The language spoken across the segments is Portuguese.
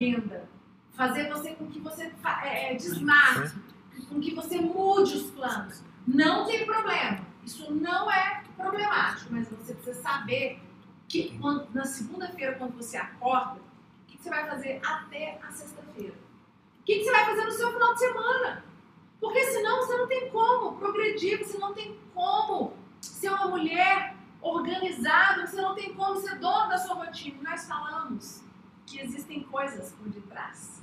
agenda, fazer você com que você é, é, desmarque, com que você mude os planos. Não tem problema. Isso não é problemático, mas você precisa saber que quando, na segunda-feira, quando você acorda, o que, você vai fazer até a sexta-feira. O que, que você vai fazer no seu final de semana? Porque senão você não tem como progredir, você não tem como ser uma mulher organizada, você não tem como ser dono da sua rotina. Nós falamos que existem coisas por detrás.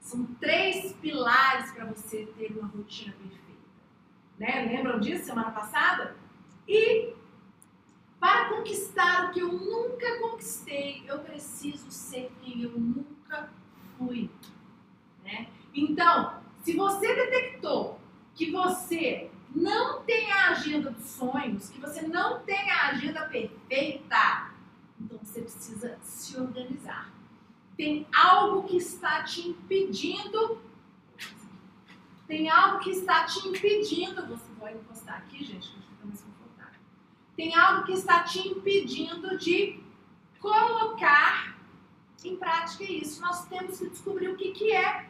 São três pilares para você ter uma rotina perfeita. Né? Lembram disso semana passada? E para conquistar o que eu nunca conquistei, eu preciso ser quem eu nunca fui. Né? Então, se você detectou que você não tem a agenda dos sonhos, que você não tem a agenda perfeita, então você precisa se organizar. Tem algo que está te impedindo. Tem algo que está te impedindo. Você vai encostar aqui, gente, que mais confortável. Tem algo que está te impedindo de colocar em prática isso. Nós temos que descobrir o que, que é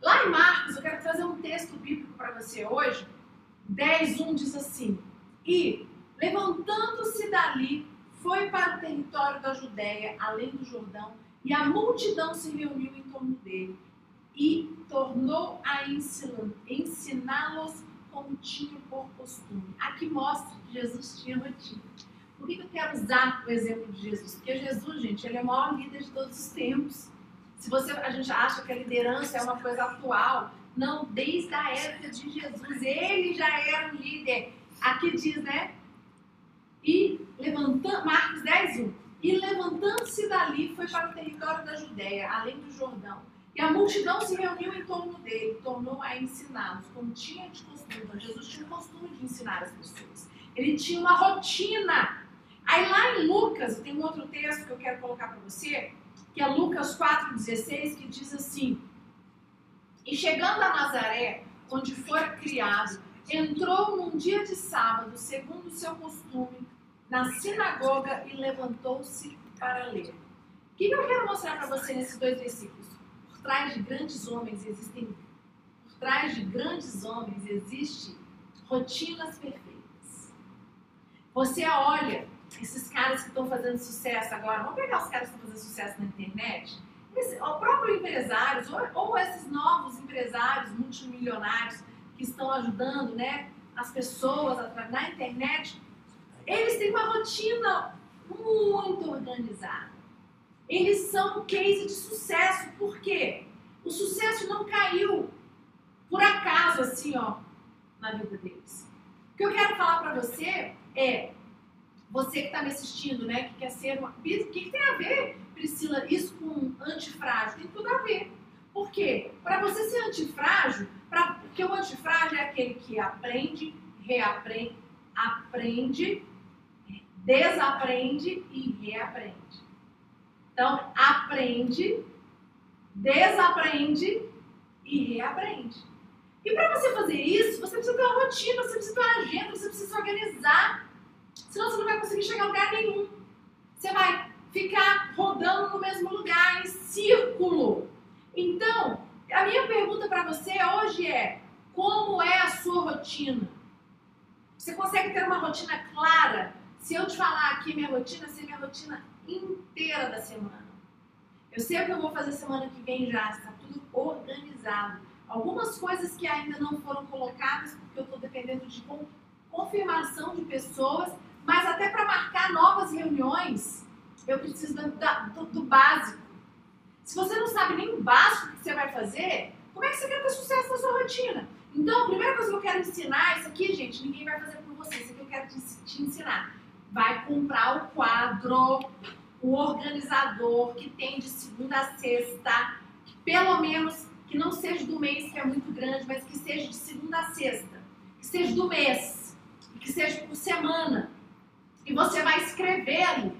Lá em Marcos, eu quero trazer um texto bíblico para você hoje. 10, 1 diz assim: E, levantando-se dali, foi para o território da Judéia, além do Jordão, e a multidão se reuniu em torno dele, e tornou a ensiná-los como tinha por costume. Aqui mostra que Jesus tinha rotina. Por que eu quero usar o exemplo de Jesus? Porque Jesus, gente, ele é o maior líder de todos os tempos. Se você, a gente acha que a liderança é uma coisa atual, não, desde a época de Jesus, ele já era um líder. Aqui diz, né? E levantando, Marcos 10, 1. E levantando-se dali, foi para o território da Judéia, além do Jordão. E a multidão se reuniu em torno dele, tornou a ensiná-los, como tinha de costume. Então, Jesus tinha o costume de ensinar as pessoas. Ele tinha uma rotina. Aí lá em Lucas, tem um outro texto que eu quero colocar para você, que é Lucas 4,16, que diz assim: E chegando a Nazaré, onde foi criado, entrou num dia de sábado, segundo o seu costume, na sinagoga e levantou-se para ler. O que eu quero mostrar para você nesses dois versículos? Por trás de grandes homens existem, por trás de grandes homens existe rotinas perfeitas. Você olha esses caras que estão fazendo sucesso agora, vamos pegar os caras que estão fazendo sucesso na internet, esse, o próprio empresários, ou, ou, esses novos empresários multimilionários que estão ajudando né, as pessoas na internet, eles têm uma rotina muito organizada. Eles são um case de sucesso, por quê? O sucesso não caiu por acaso assim, ó, na vida deles. O que eu quero falar para você é você que está me assistindo, né, que quer ser uma. O que, que tem a ver, Priscila, isso com antifrágil? Tem tudo a ver. Por quê? Para você ser antifrágil, pra, porque o antifrágil é aquele que aprende, reaprende, aprende, desaprende e reaprende. Então, aprende, desaprende e reaprende. E para você fazer isso, você precisa ter uma rotina, você precisa ter uma agenda, você precisa se organizar. Senão você não vai conseguir chegar a lugar nenhum. Você vai ficar rodando no mesmo lugar, em círculo. Então, a minha pergunta para você hoje é: como é a sua rotina? Você consegue ter uma rotina clara? Se eu te falar aqui minha rotina, ser minha rotina inteira da semana. Eu sei o que eu vou fazer semana que vem já, está tudo organizado. Algumas coisas que ainda não foram colocadas, porque eu estou dependendo de confirmação de pessoas, mas até para marcar novas reuniões, eu preciso do, do, do, básico. Se você não sabe nem o básico que você vai fazer, como é que você quer ter sucesso na sua rotina? Então, a primeira coisa que eu quero ensinar, isso aqui, gente, ninguém vai fazer por você, isso aqui eu quero te, te ensinar. Vai comprar o quadro, o organizador que tem de segunda a sexta, pelo menos que não seja do mês, que é muito grande, mas que seja de segunda a sexta, que seja do mês, que seja por semana. E você vai escrever ali.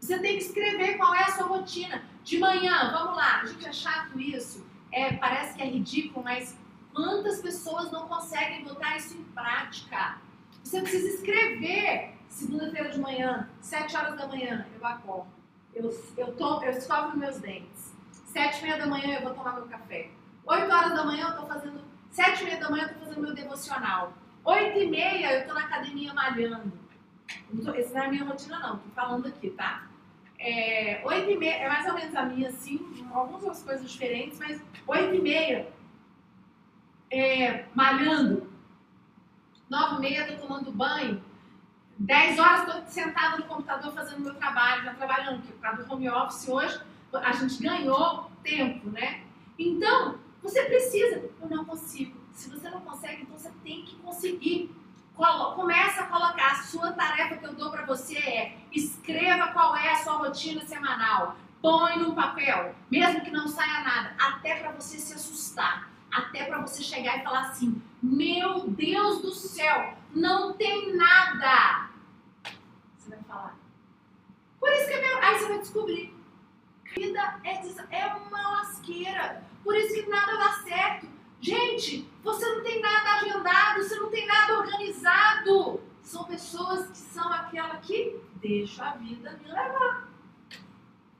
Você tem que escrever qual é a sua rotina. De manhã, vamos lá, a gente é chato isso, é, parece que é ridículo, mas quantas pessoas não conseguem botar isso em prática? Você precisa escrever. Segunda-feira de manhã, sete horas da manhã, eu acordo. Eu, eu, tô, eu escovo meus dentes. Sete e meia da manhã eu vou tomar meu café. Oito horas da manhã eu estou fazendo. Sete e meia da manhã eu estou fazendo meu devocional. Oito e meia eu estou na academia malhando. Essa não é a minha rotina, não. Estou falando aqui, tá? É, e meia, é mais ou menos a minha, assim, algumas coisas diferentes, mas oito e meia, é, malhando, nove e meia estou tomando banho, dez horas estou sentada no computador fazendo meu trabalho, já trabalhando, porque por causa do home office hoje, a gente ganhou tempo, né? Então, você precisa, eu não consigo. Se você não consegue, então você tem que conseguir. Começa a colocar, a sua tarefa que eu dou para você é escreva qual é a sua rotina semanal. Põe num papel, mesmo que não saia nada, até para você se assustar, até para você chegar e falar assim: "Meu Deus do céu, não tem nada". Você vai falar. Por isso que é meu... aí você vai descobrir vida é, é uma lasqueira. Por isso que nada dá certo. Gente, você não tem nada agendado, você não tem nada organizado. São pessoas que são aquela que deixa a vida me levar.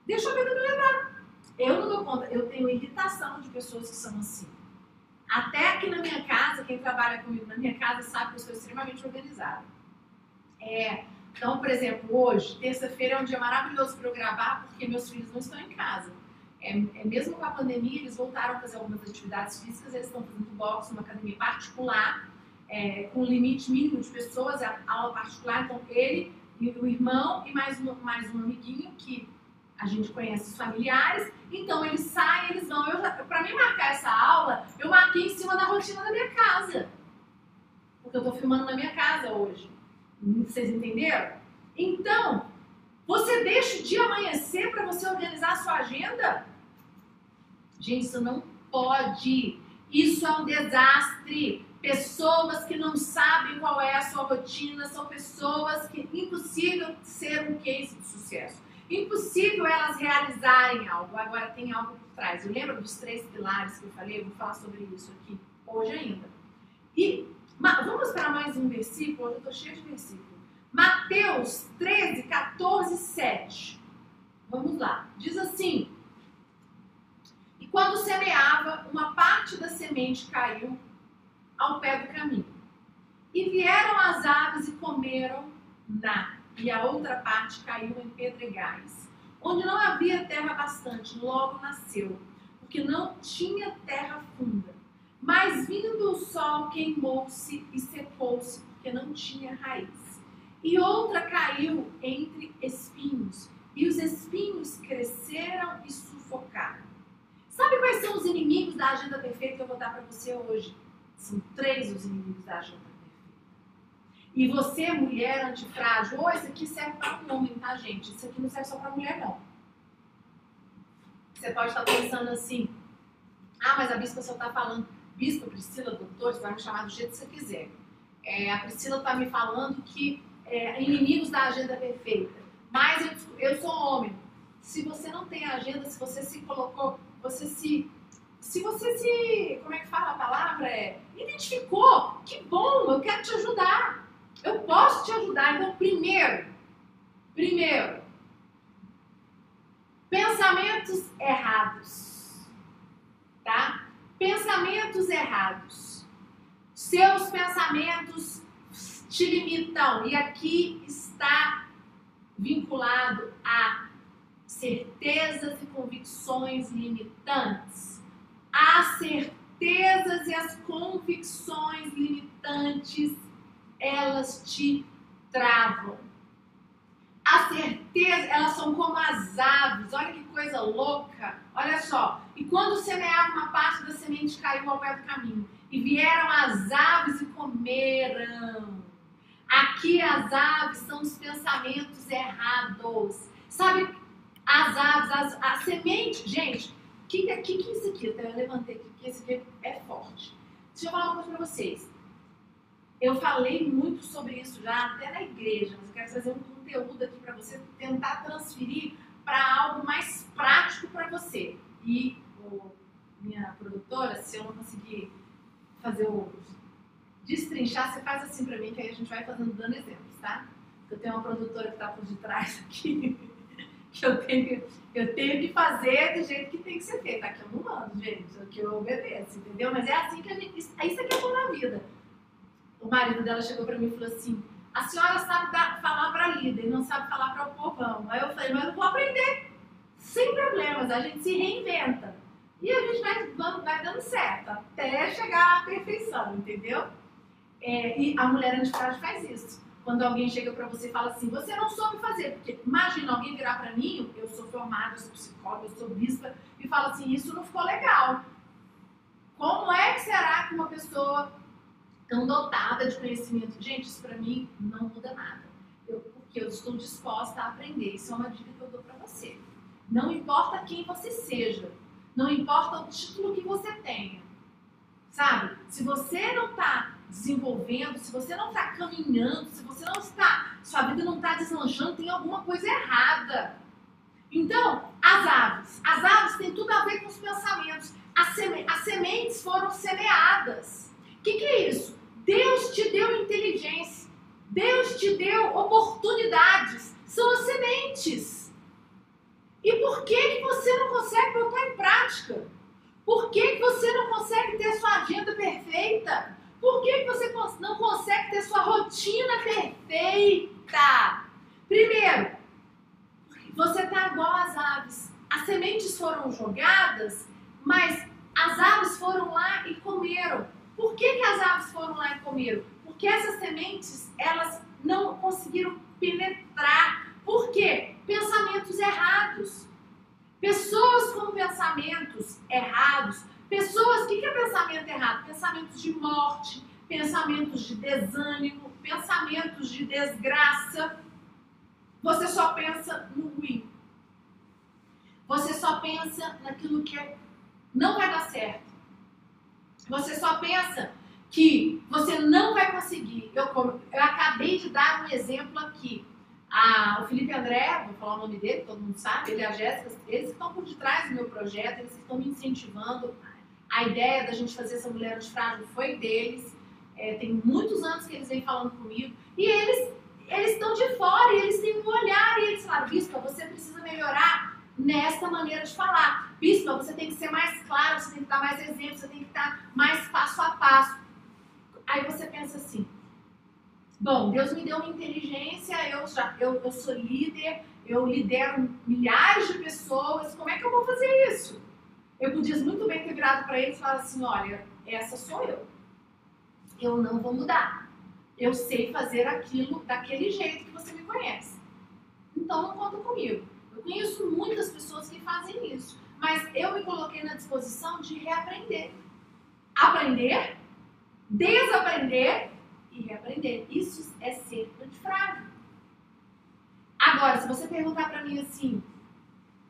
Deixa a vida me levar. Eu não dou conta, eu tenho irritação de pessoas que são assim. Até aqui na minha casa, quem trabalha comigo na minha casa sabe que eu sou extremamente organizada. É, então, por exemplo, hoje, terça-feira é um dia maravilhoso para eu gravar porque meus filhos não estão em casa. É, é, mesmo com a pandemia, eles voltaram a fazer algumas atividades físicas, eles estão fazendo boxe numa academia particular, é, com limite mínimo de pessoas, é aula particular, então ele e o irmão e mais um, mais um amiguinho que a gente conhece os familiares, então eles saem, eles vão. Para mim marcar essa aula, eu marquei em cima da rotina da minha casa. Porque eu estou filmando na minha casa hoje. Vocês entenderam? Então, você deixa o dia amanhecer para você organizar a sua agenda? Gente, isso não pode. Isso é um desastre. Pessoas que não sabem qual é a sua rotina são pessoas que impossível ser um case de sucesso. Impossível elas realizarem algo. Agora tem algo por trás. Eu lembro dos três pilares que eu falei, eu vou falar sobre isso aqui hoje ainda. E Vamos para mais um versículo, eu estou cheio de versículo. Mateus 13, 14, 7. Vamos lá. Diz assim: E quando semeava, uma parte da semente caiu ao pé do caminho. E vieram as aves e comeram na, e a outra parte caiu em pedregais, onde não havia terra bastante, logo nasceu, porque não tinha terra funda. Mas vindo o sol, queimou-se e secou-se, porque não tinha raiz. E outra caiu entre espinhos, e os espinhos cresceram e sufocaram. Sabe quais são os inimigos da agenda perfeita que eu vou dar para você hoje? São três os inimigos da agenda perfeita. E você, mulher antifrágil, ou oh, esse aqui serve para um homem, tá, gente? Isso aqui não serve só para mulher, não. Você pode estar pensando assim, ah, mas a bispa só está falando bispo, Priscila, doutor, você vai me chamar do jeito que você quiser. É, a Priscila está me falando que é, inimigos da agenda perfeita. Mas eu, eu sou homem. Se você não tem agenda, se você se colocou, você se. Se você se. Como é que fala a palavra? É, identificou. Que bom, eu quero te ajudar. Eu posso te ajudar. Então, primeiro, primeiro, pensamentos errados. Tá? Pensamentos errados. Seus pensamentos te limitam. E aqui está vinculado a certezas e convicções limitantes. As certezas e as convicções limitantes, elas te travam. A certeza, elas são como as aves. Olha que coisa louca. Olha só. E quando semeava uma parte da semente caiu ao pé do caminho. E vieram as aves e comeram. Aqui as aves são os pensamentos errados. Sabe, as aves, as, a semente. Gente, o que, que, que é isso aqui? Eu levantei aqui, porque esse aqui é forte. Deixa eu falar uma coisa para vocês. Eu falei muito sobre isso já, até na igreja, mas eu quero fazer um conteúdo aqui para você tentar transferir para algo mais prático para você. E minha produtora, se eu não conseguir fazer o destrinchar, você faz assim para mim, que aí a gente vai fazendo dando exemplos, tá? Eu tenho uma produtora que está por detrás aqui, que eu tenho, eu tenho que fazer do jeito que tem que ser feito. Aqui eu não mando, gente, aqui eu obedeço, entendeu? Mas é assim que a gente. Isso aqui é bom na vida. O marido dela chegou para mim e falou assim: a senhora sabe dar, falar para líder, não sabe falar para o povão. Aí eu falei, mas eu vou aprender. Sem problemas, a gente se reinventa. E a gente vai, vai dando certo, até chegar à perfeição, entendeu? É, e a mulher antifrágil faz isso. Quando alguém chega para você e fala assim, você não soube fazer, porque imagina alguém virar para mim, eu sou formada, eu sou psicóloga, eu sou bispa, e fala assim, isso não ficou legal. Como é que será que uma pessoa tão dotada de conhecimento, gente, isso para mim não muda nada. Eu, porque eu estou disposta a aprender. Isso é uma dica que eu dou para você. Não importa quem você seja, não importa o título que você tenha, sabe? Se você não está desenvolvendo, se você não está caminhando, se você não está, sua vida não está deslanchando, tem alguma coisa errada. Então, as aves. As aves têm tudo a ver com os pensamentos. As, seme as sementes foram semeadas. O que, que é isso? Deus te deu inteligência. Deus te deu oportunidades. São as sementes. E por que, que você não consegue botar em prática? Por que, você não consegue ter sua agenda perfeita? Por que, que você não consegue ter sua rotina perfeita? Primeiro, você está igual às aves. As sementes foram jogadas, mas as aves foram lá e comeram. Por que, que as aves foram lá e comeram? Porque essas sementes, elas não conseguiram penetrar. Por quê? Pensamentos errados. Pessoas com pensamentos errados. Pessoas, o que, que é pensamento errado? Pensamentos de morte, pensamentos de desânimo, pensamentos de desgraça. Você só pensa no ruim. Você só pensa naquilo que não vai dar certo. Você só pensa que você não vai conseguir. Eu, eu acabei de dar um exemplo aqui. A, o Felipe André, vou falar o nome dele, todo mundo sabe, ele e a Jéssica, eles estão por detrás do meu projeto, eles estão me incentivando. A ideia da gente fazer essa mulher frágil foi deles. É, tem muitos anos que eles vêm falando comigo. E eles eles estão de fora e eles têm um olhar e eles falaram, Bispa, você precisa melhorar nessa maneira de falar. Bispa, você tem que ser mais claro, você tem que dar mais exemplos, você tem que estar mais passo a passo. Aí você pensa assim, bom, Deus me deu uma inteligência, eu, já, eu, eu sou líder, eu lidero milhares de pessoas, como é que eu vou fazer isso? Eu podia muito bem ter virado para eles e falar assim, olha, essa sou eu. Eu não vou mudar. Eu sei fazer aquilo daquele jeito que você me conhece. Então não conta comigo. Eu conheço muitas pessoas que fazem isso. Mas eu me coloquei na disposição de reaprender. Aprender, desaprender e reaprender. Isso é ser antifrágil. Agora, se você perguntar para mim assim,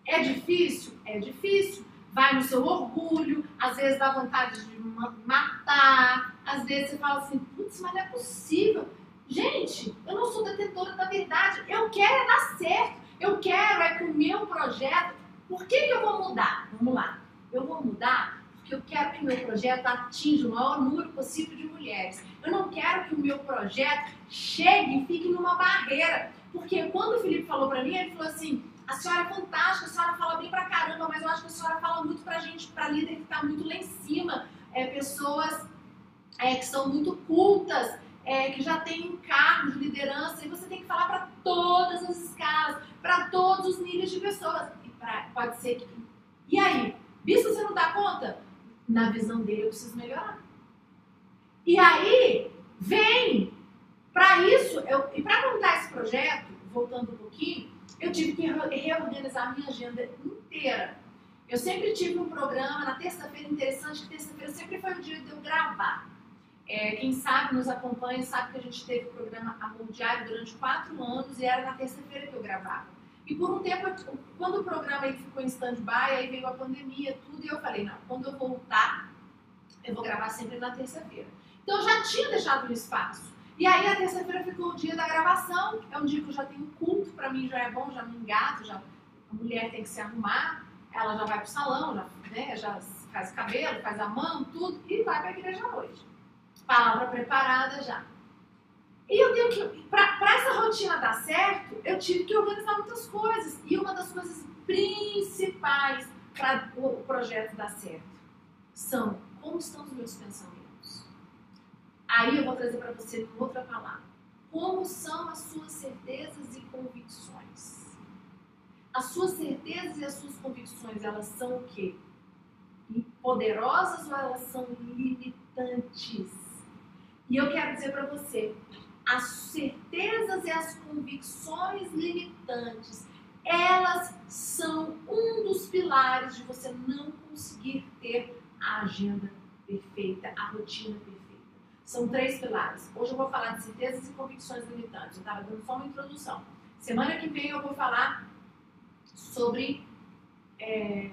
é difícil? É difícil. Vai no seu orgulho, às vezes dá vontade de matar, às vezes você fala assim, putz, mas não é possível. Gente, eu não sou detentora da verdade, eu quero é dar certo, eu quero é que o meu projeto por que, que eu vou mudar? Vamos lá. Eu vou mudar porque eu quero que o meu projeto atinja o maior número possível de mulheres. Eu não quero que o meu projeto chegue e fique numa barreira. Porque quando o Felipe falou para mim, ele falou assim: a senhora é fantástica, a senhora fala bem pra caramba, mas eu acho que a senhora fala muito pra gente, pra líder que tá muito lá em cima. É, pessoas é, que são muito cultas, é, que já têm cargos de liderança, e você tem que falar para todas as escalas, para todos os níveis de pessoas pra, pode ser que. E aí? Visto você não dá conta? Na visão dele eu preciso melhorar. E aí, vem! Para isso, eu, e para montar esse projeto, voltando um pouquinho, eu tive que reorganizar minha agenda inteira. Eu sempre tive um programa na terça-feira interessante, que terça-feira sempre foi o dia de eu gravar. É, quem sabe, nos acompanha, sabe que a gente teve o programa Amor Diário durante quatro anos e era na terça-feira que eu gravava. E por um tempo, quando o programa ficou em stand-by, aí veio a pandemia, tudo, e eu falei, não, quando eu voltar, eu vou gravar sempre na terça-feira. Então eu já tinha deixado o espaço. E aí a terça-feira ficou o dia da gravação, é um dia que eu já tenho culto, para mim já é bom, já me engato, já, a mulher tem que se arrumar, ela já vai pro salão, já, né, já faz cabelo, faz a mão, tudo, e vai para a igreja à noite. Palavra preparada já. E eu tenho que, para essa rotina dar certo, eu tive que organizar muitas coisas. E uma das coisas principais para o projeto dar certo são como estão os meus pensamentos. Aí eu vou trazer para você outra palavra. Como são as suas certezas e convicções? As suas certezas e as suas convicções, elas são o quê? Poderosas ou elas são limitantes? E eu quero dizer para você, as certezas e as convicções limitantes, elas são um dos pilares de você não conseguir ter a agenda perfeita, a rotina perfeita. São três pilares. Hoje eu vou falar de certezas e convicções limitantes. Eu estava dando só uma introdução. Semana que vem eu vou falar sobre é,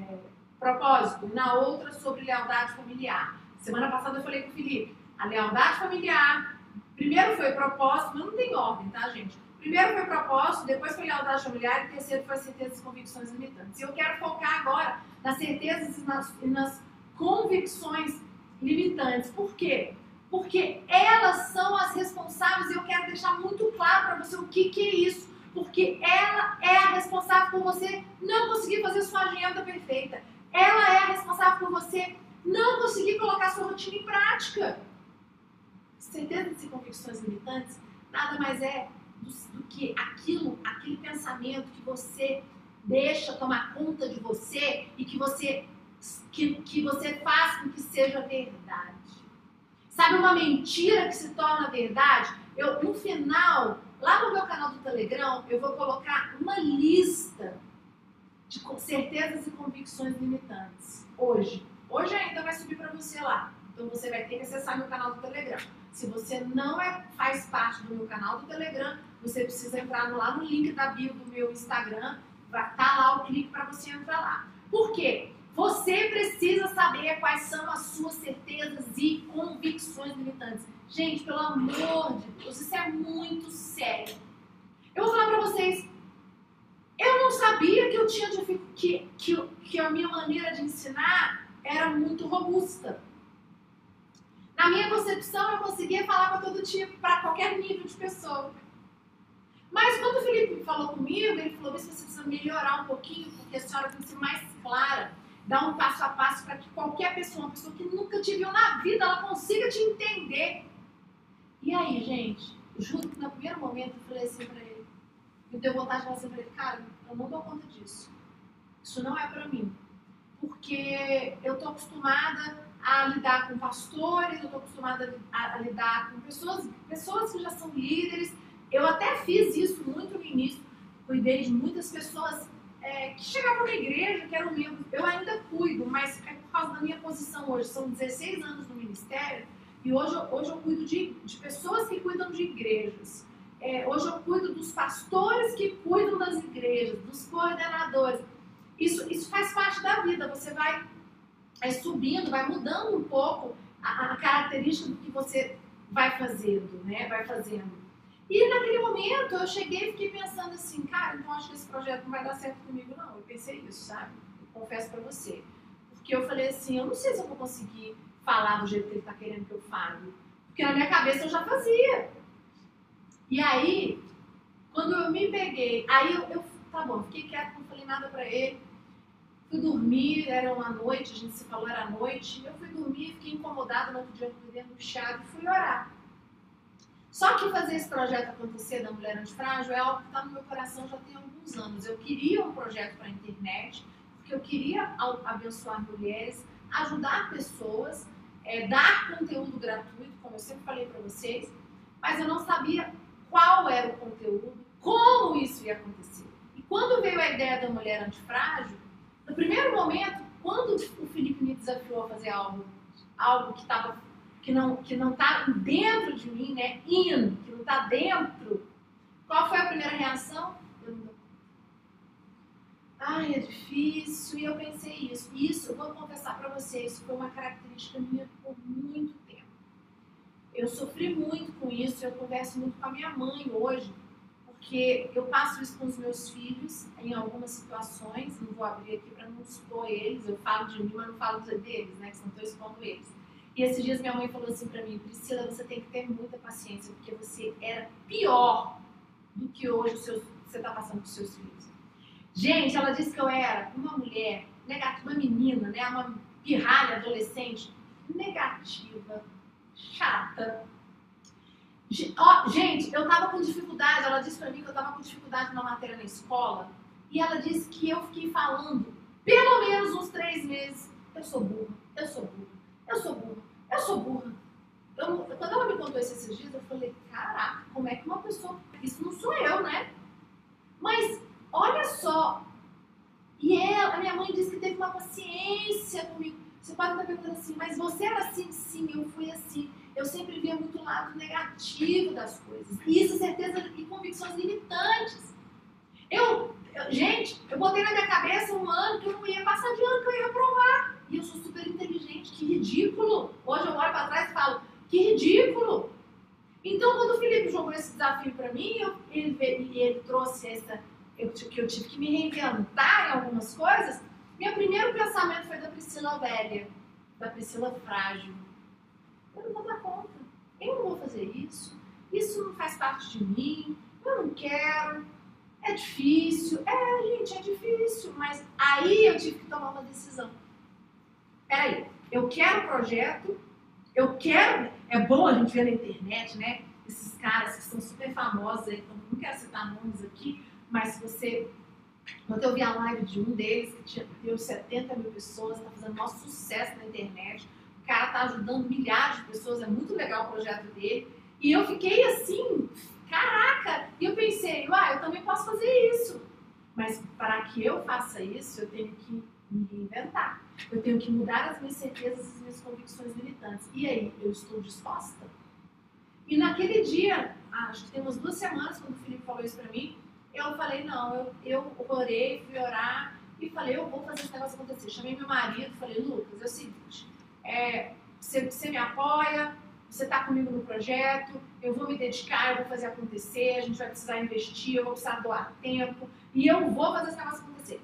propósito, na outra sobre lealdade familiar. Semana passada eu falei com o Felipe, a lealdade familiar Primeiro foi propósito, mas não tem ordem, tá, gente? Primeiro foi propósito, depois foi lealdade familiar e terceiro foi certezas e convicções limitantes. E eu quero focar agora nas certezas e nas, e nas convicções limitantes. Por quê? Porque elas são as responsáveis e eu quero deixar muito claro para você o que, que é isso. Porque ela é a responsável por você não conseguir fazer sua agenda perfeita. Ela é a responsável por você não conseguir colocar sua rotina em prática certezas e convicções limitantes nada mais é do, do, que aquilo, aquele pensamento que você deixa tomar conta de você e que você, que, que você faz com que seja verdade. Sabe uma mentira que se torna verdade? Eu, no final, lá no meu canal do Telegram, eu vou colocar uma lista de certezas e convicções limitantes. Hoje. Hoje ainda vai subir para você lá. Então você vai ter que acessar meu canal do Telegram. Se você não é, faz parte do meu canal do Telegram, você precisa entrar lá no link da bio do meu Instagram, vai tá lá o clique para você entrar lá. Por quê? Você precisa saber quais são as suas certezas e convicções limitantes. Gente, pelo amor de Deus, isso é muito sério. Eu vou falar para vocês, eu não sabia que eu tinha que, que, que a minha maneira de ensinar era muito robusta. Na minha concepção, eu conseguia falar para todo tipo, para qualquer nível de pessoa. Mas quando o Felipe falou comigo, ele falou: você precisa melhorar um pouquinho, porque a senhora tem que ser mais clara, dar um passo a passo para que qualquer pessoa, uma pessoa que nunca te viu na vida, ela consiga te entender. E aí, gente, juro que no primeiro momento eu falei assim para ele: me deu vontade de falar assim para ele, cara, eu não dou conta disso. Isso não é para mim. Porque eu tô acostumada a lidar com pastores, eu estou acostumada a, a, lidar com pessoas, pessoas que já são líderes. Eu até fiz isso muito no início, cuidei de muitas pessoas é, que chegavam na igreja, que eram membros. Eu ainda cuido, mas é por causa da minha posição hoje. São 16 anos no ministério e hoje, hoje eu cuido de, de pessoas que cuidam de igrejas. É, hoje eu cuido dos pastores que cuidam das igrejas, dos coordenadores. Isso, isso faz parte da vida. Você vai vai subindo, vai mudando um pouco a, a característica do que você vai fazendo, né? Vai fazendo. E naquele momento eu cheguei e fiquei pensando assim, cara, então acho que esse projeto não vai dar certo comigo, não. Eu pensei isso, sabe? Eu confesso pra você. Porque eu falei assim, eu não sei se eu vou conseguir falar do jeito que ele tá querendo que eu fale. Porque na minha cabeça eu já fazia. E aí, quando eu me peguei, aí eu, eu tá bom, fiquei quieto, não falei nada pra ele. Fui dormir, era uma noite, a gente se falou, era noite. Eu fui dormir, fiquei incomodada no outro dia, eu fui dentro do chá e fui orar. Só que fazer esse projeto acontecer da Mulher Antifrágil é algo que está no meu coração já tem alguns anos. Eu queria um projeto para a internet, porque eu queria abençoar mulheres, ajudar pessoas, é, dar conteúdo gratuito, como eu sempre falei para vocês, mas eu não sabia qual era o conteúdo, como isso ia acontecer. E quando veio a ideia da Mulher Antifrágil, no primeiro momento, quando o Felipe me desafiou a fazer algo, algo que estava que não que não está dentro de mim, né? In, que não está dentro. Qual foi a primeira reação? Ai, é difícil. E eu pensei isso. Isso, eu vou confessar para vocês, foi uma característica minha por muito tempo. Eu sofri muito com isso. Eu converso muito com a minha mãe hoje porque eu passo isso com os meus filhos em algumas situações, não vou abrir aqui para não expor eles, eu falo de mim, mas não falo deles, né, que não estou expondo eles. E esses dias minha mãe falou assim pra mim, Priscila, você tem que ter muita paciência, porque você era pior do que hoje seus, você está passando com seus filhos. Gente, ela disse que eu era uma mulher negativa, uma menina, né? Uma pirralha adolescente, negativa, chata. Ó, gente, eu tava com dificuldade, ela disse pra mim que eu tava com dificuldade na matéria na escola, e ela disse que eu fiquei falando pelo menos uns três meses. Eu sou burra, eu sou burra, eu sou burra, eu sou burra. Eu, quando ela me contou isso esses dias, eu falei, caraca, como é que uma pessoa. Isso não sou eu, né? Mas olha só. E ela, a minha mãe disse que teve uma paciência comigo. Você pode estar perguntando assim, mas você era assim? Sim, eu fui assim. Eu sempre via muito lado negativo das coisas. Isso, certeza e convicções limitantes. Eu, eu, gente, eu botei na minha cabeça um ano que eu não ia passar de ano, que eu ia provar. E eu sou super inteligente, que ridículo. Hoje eu olho para trás e falo, que ridículo. Então, quando o Felipe jogou esse desafio para mim, eu, ele, ele trouxe essa, eu, que eu tive que me reinventar em algumas coisas, meu primeiro pensamento foi da Priscila velha, da Priscila frágil. Eu não vou dar conta. Eu não vou fazer isso. Isso não faz parte de mim. Eu não quero. É difícil. É, gente, é difícil. Mas aí eu tive que tomar uma decisão. Peraí, eu quero o projeto, eu quero. É bom a gente ver na internet, né? Esses caras que são super famosos aí, então não quero citar nomes aqui, mas se você. Ontem eu vi a live de um deles que tinha, deu 70 mil pessoas, está fazendo maior sucesso na internet. Cara está ajudando milhares de pessoas, é muito legal o projeto dele. E eu fiquei assim, caraca! E eu pensei, ah, eu também posso fazer isso. Mas para que eu faça isso, eu tenho que me reinventar. Eu tenho que mudar as minhas certezas as minhas convicções militantes. E aí, eu estou disposta? E naquele dia, acho que tem umas duas semanas, quando o Felipe falou isso para mim, eu falei, não, eu, eu orei, fui orar e falei, eu vou fazer esse negócio acontecer. Chamei meu marido, falei, Lucas, é o seguinte, é, você, me apoia, você está comigo no projeto, eu vou me dedicar, eu vou fazer acontecer, a gente vai precisar investir, eu vou precisar doar tempo e eu vou fazer esse negócio acontecer.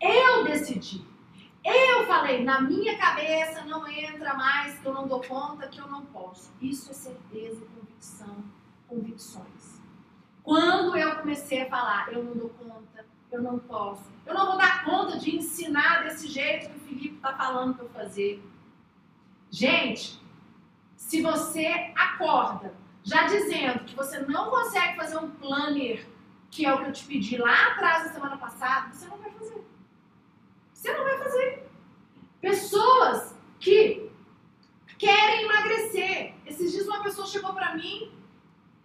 Eu decidi. Eu falei, na minha cabeça não entra mais, que eu não dou conta, que eu não posso. Isso é certeza, convicção, convicções. Quando eu comecei a falar, eu não dou conta, eu não posso, eu não vou dar conta de ensinar desse jeito que está falando para eu fazer. Gente, se você acorda já dizendo que você não consegue fazer um planner, que é o que eu te pedi lá atrás da semana passada, você não vai fazer. Você não vai fazer. Pessoas que querem emagrecer. Esses dias uma pessoa chegou para mim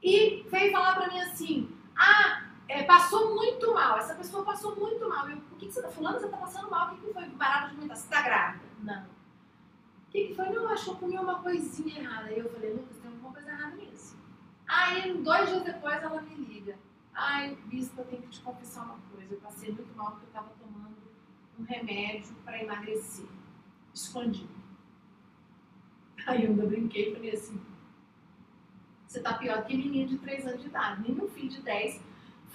e veio falar para mim assim: ah, é, passou muito mal. Essa pessoa passou muito mal. Eu, o que, que você está falando? Você está passando mal? O que, que foi? Parado de alimentar? Você está grávida? Não. O que, que foi? Não, acho que eu comi uma coisinha errada. Aí eu falei: Lucas, tem alguma coisa errada nisso. Aí, dois dias depois, ela me liga. Ai, bispo, eu tenho que te confessar uma coisa. Eu passei muito mal porque eu estava tomando um remédio para emagrecer. Escondido. Aí eu ainda brinquei e falei assim: você tá pior que menino de 3 anos de idade. Meu filho de 10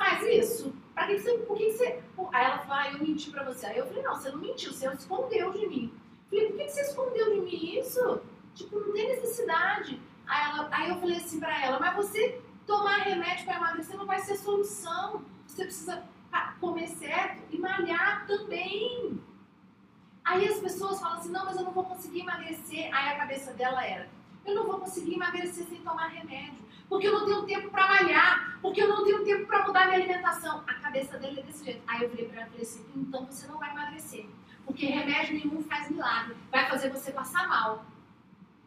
faz isso. Pra que você. Por que você. Aí ela falou, ah, eu menti pra você. Aí eu falei, não, você não mentiu, você escondeu de mim. falei, por que você escondeu de mim isso? Tipo, não tem necessidade. Aí, ela, aí eu falei assim pra ela, mas você tomar remédio pra emagrecer não vai ser solução. Você precisa comer certo e malhar também. Aí as pessoas falam assim, não, mas eu não vou conseguir emagrecer. Aí a cabeça dela era, eu não vou conseguir emagrecer sem tomar remédio, porque eu não tenho tempo para malhar, porque eu não tenho tempo para mudar minha alimentação. A cabeça dele é desse jeito. Aí eu virei para e falei assim: então você não vai emagrecer, porque remédio nenhum faz milagre, vai fazer você passar mal.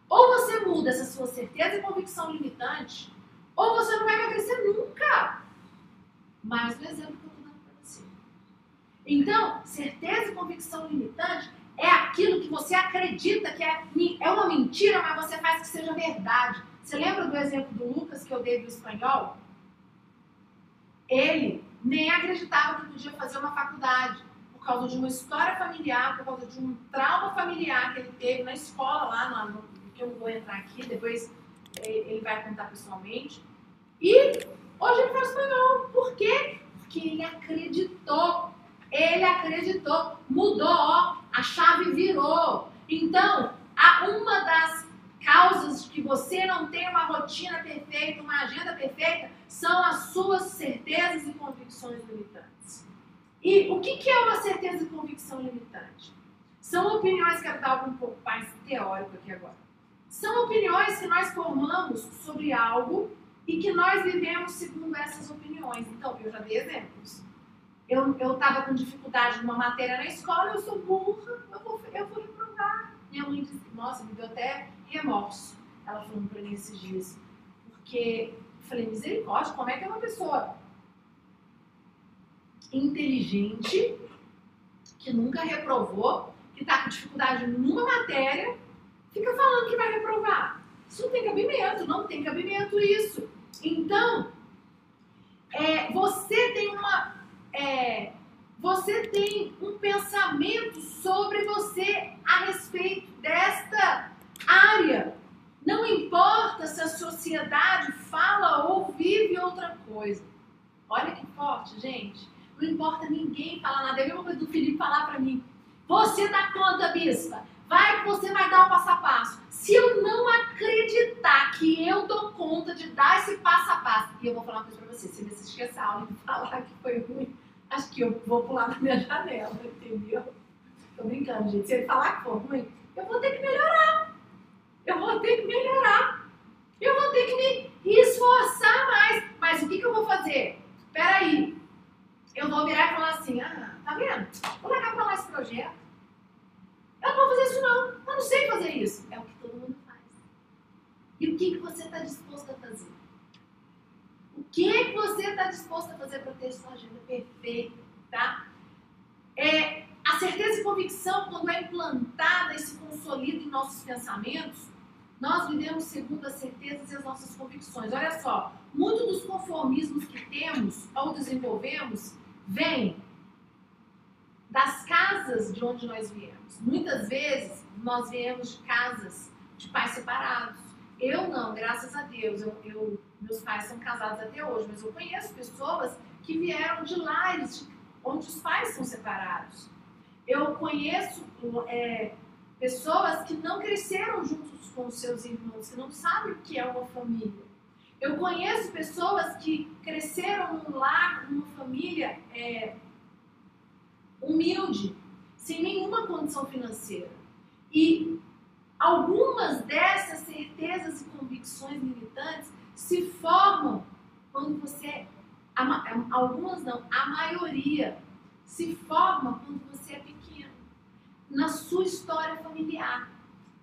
Ou você muda essa sua certeza e convicção limitante, ou você não vai emagrecer nunca. Mais um exemplo que eu estou dando para você. Então, certeza e convicção limitante é aquilo que você acredita que é, é uma mentira, mas você faz que seja verdade. Você lembra do exemplo do Lucas que eu dei do espanhol? Ele nem acreditava que podia fazer uma faculdade por causa de uma história familiar, por causa de um trauma familiar que ele teve na escola lá, no, que eu vou entrar aqui, depois é, ele vai contar pessoalmente. E hoje ele faz espanhol. Por quê? Porque ele acreditou. Ele acreditou. Mudou, ó a chave virou. Então, a, uma das causas de que você não tem uma rotina perfeita, uma agenda perfeita, são as suas certezas e convicções limitantes. E o que, que é uma certeza e convicção limitante? São opiniões, quero dar algo um pouco mais teórico aqui agora. São opiniões que nós formamos sobre algo e que nós vivemos segundo essas opiniões. Então, eu já dei exemplos. Eu estava com dificuldade numa matéria na escola, eu sou burra, eu vou, eu vou reprovar. Minha mãe disse, nossa, me deu até remorso. Ela falou para mim esses dias. Porque eu falei, misericórdia, como é que é uma pessoa inteligente, que nunca reprovou, que está com dificuldade numa matéria, fica falando que vai reprovar. Isso não tem cabimento, não tem cabimento isso. Então, é, você tem uma. É, você tem um pensamento sobre você a respeito desta área. Não importa se a sociedade fala ou vive outra coisa. Olha que forte, gente. Não importa ninguém falar nada. É a mesma coisa do Felipe falar para mim. Você dá conta, bispa. Vai que você vai dar o passo a passo. Se eu não acreditar que eu dou conta de dar esse passo a passo, e eu vou falar uma coisa pra você, se você assistir essa aula e falar que foi ruim, acho que eu vou pular na minha janela, entendeu? Tô brincando, gente. Se ele falar que foi ruim, eu vou ter que melhorar. Eu vou ter que melhorar. Eu vou ter que me esforçar mais. Mas o que, que eu vou fazer? Peraí. Eu vou virar e falar assim, ah, tá vendo? Vou largar pra lá esse projeto. Eu não vou fazer isso não. Eu não sei fazer isso. É o que todo mundo faz. E o que, que você está disposto a fazer? O que, que você está disposto a fazer para ter sua agenda perfeita? Tá? É, a certeza e convicção, quando é implantada e se consolida em nossos pensamentos, nós vivemos segundo as certezas e as nossas convicções. Olha só, muito dos conformismos que temos ou desenvolvemos vem das casas de onde nós viemos. Muitas vezes nós viemos de casas de pais separados. Eu não, graças a Deus. Eu, eu, meus pais são casados até hoje, mas eu conheço pessoas que vieram de lares onde os pais são separados. Eu conheço é, pessoas que não cresceram juntos com os seus irmãos, que não sabem o que é uma família. Eu conheço pessoas que cresceram num lar, numa família é, humilde, sem nenhuma condição financeira. E algumas dessas certezas e convicções limitantes se formam quando você. Algumas não, a maioria se forma quando você é pequeno, na sua história familiar.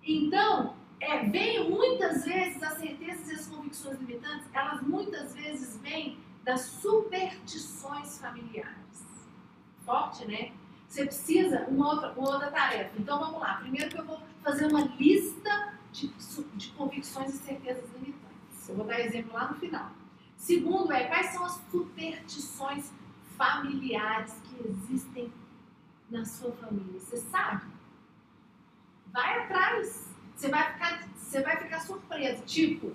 Então, é, vem muitas vezes as certezas e as convicções limitantes, elas muitas vezes vêm das superstições familiares forte, né? Você precisa uma outra, uma outra tarefa. Então vamos lá. Primeiro que eu vou fazer uma lista de, de convicções e certezas limitantes. Eu vou dar exemplo lá no final. Segundo é quais são as superstições familiares que existem na sua família. Você sabe? Vai atrás. Você vai ficar, você vai ficar surpreso. Tipo,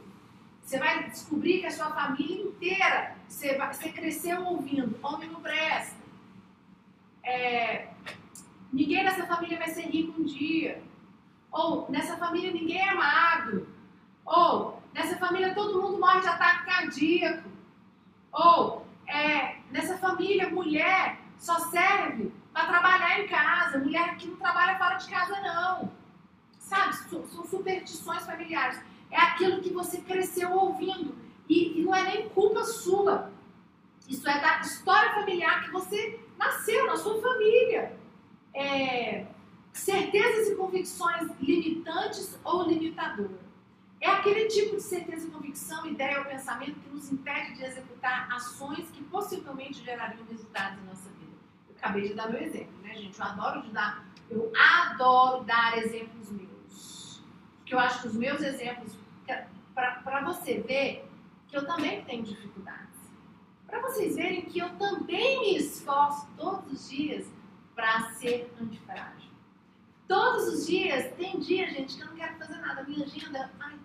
você vai descobrir que a sua família inteira, você, vai, você cresceu ouvindo, homem não presta é, ninguém nessa família vai ser rico um dia. Ou nessa família ninguém é magro. Ou nessa família todo mundo morre de ataque cardíaco. Ou é, nessa família mulher só serve para trabalhar em casa. Mulher que não trabalha fora de casa não. Sabe? São superstições familiares. É aquilo que você cresceu ouvindo. E, e não é nem culpa sua. Isso é da história familiar que você nasceu na sua família. É, certezas e convicções limitantes ou limitadoras. É aquele tipo de certeza convicção, ideia ou pensamento que nos impede de executar ações que possivelmente gerariam resultados em nossa vida. Eu acabei de dar meu exemplo, né, gente? Eu adoro dar, eu adoro dar exemplos meus. Porque eu acho que os meus exemplos, para você ver que eu também tenho dificuldade para vocês verem que eu também me esforço todos os dias para ser antifrágil. Todos os dias, tem dia, gente, que eu não quero fazer nada. Minha agenda, ai,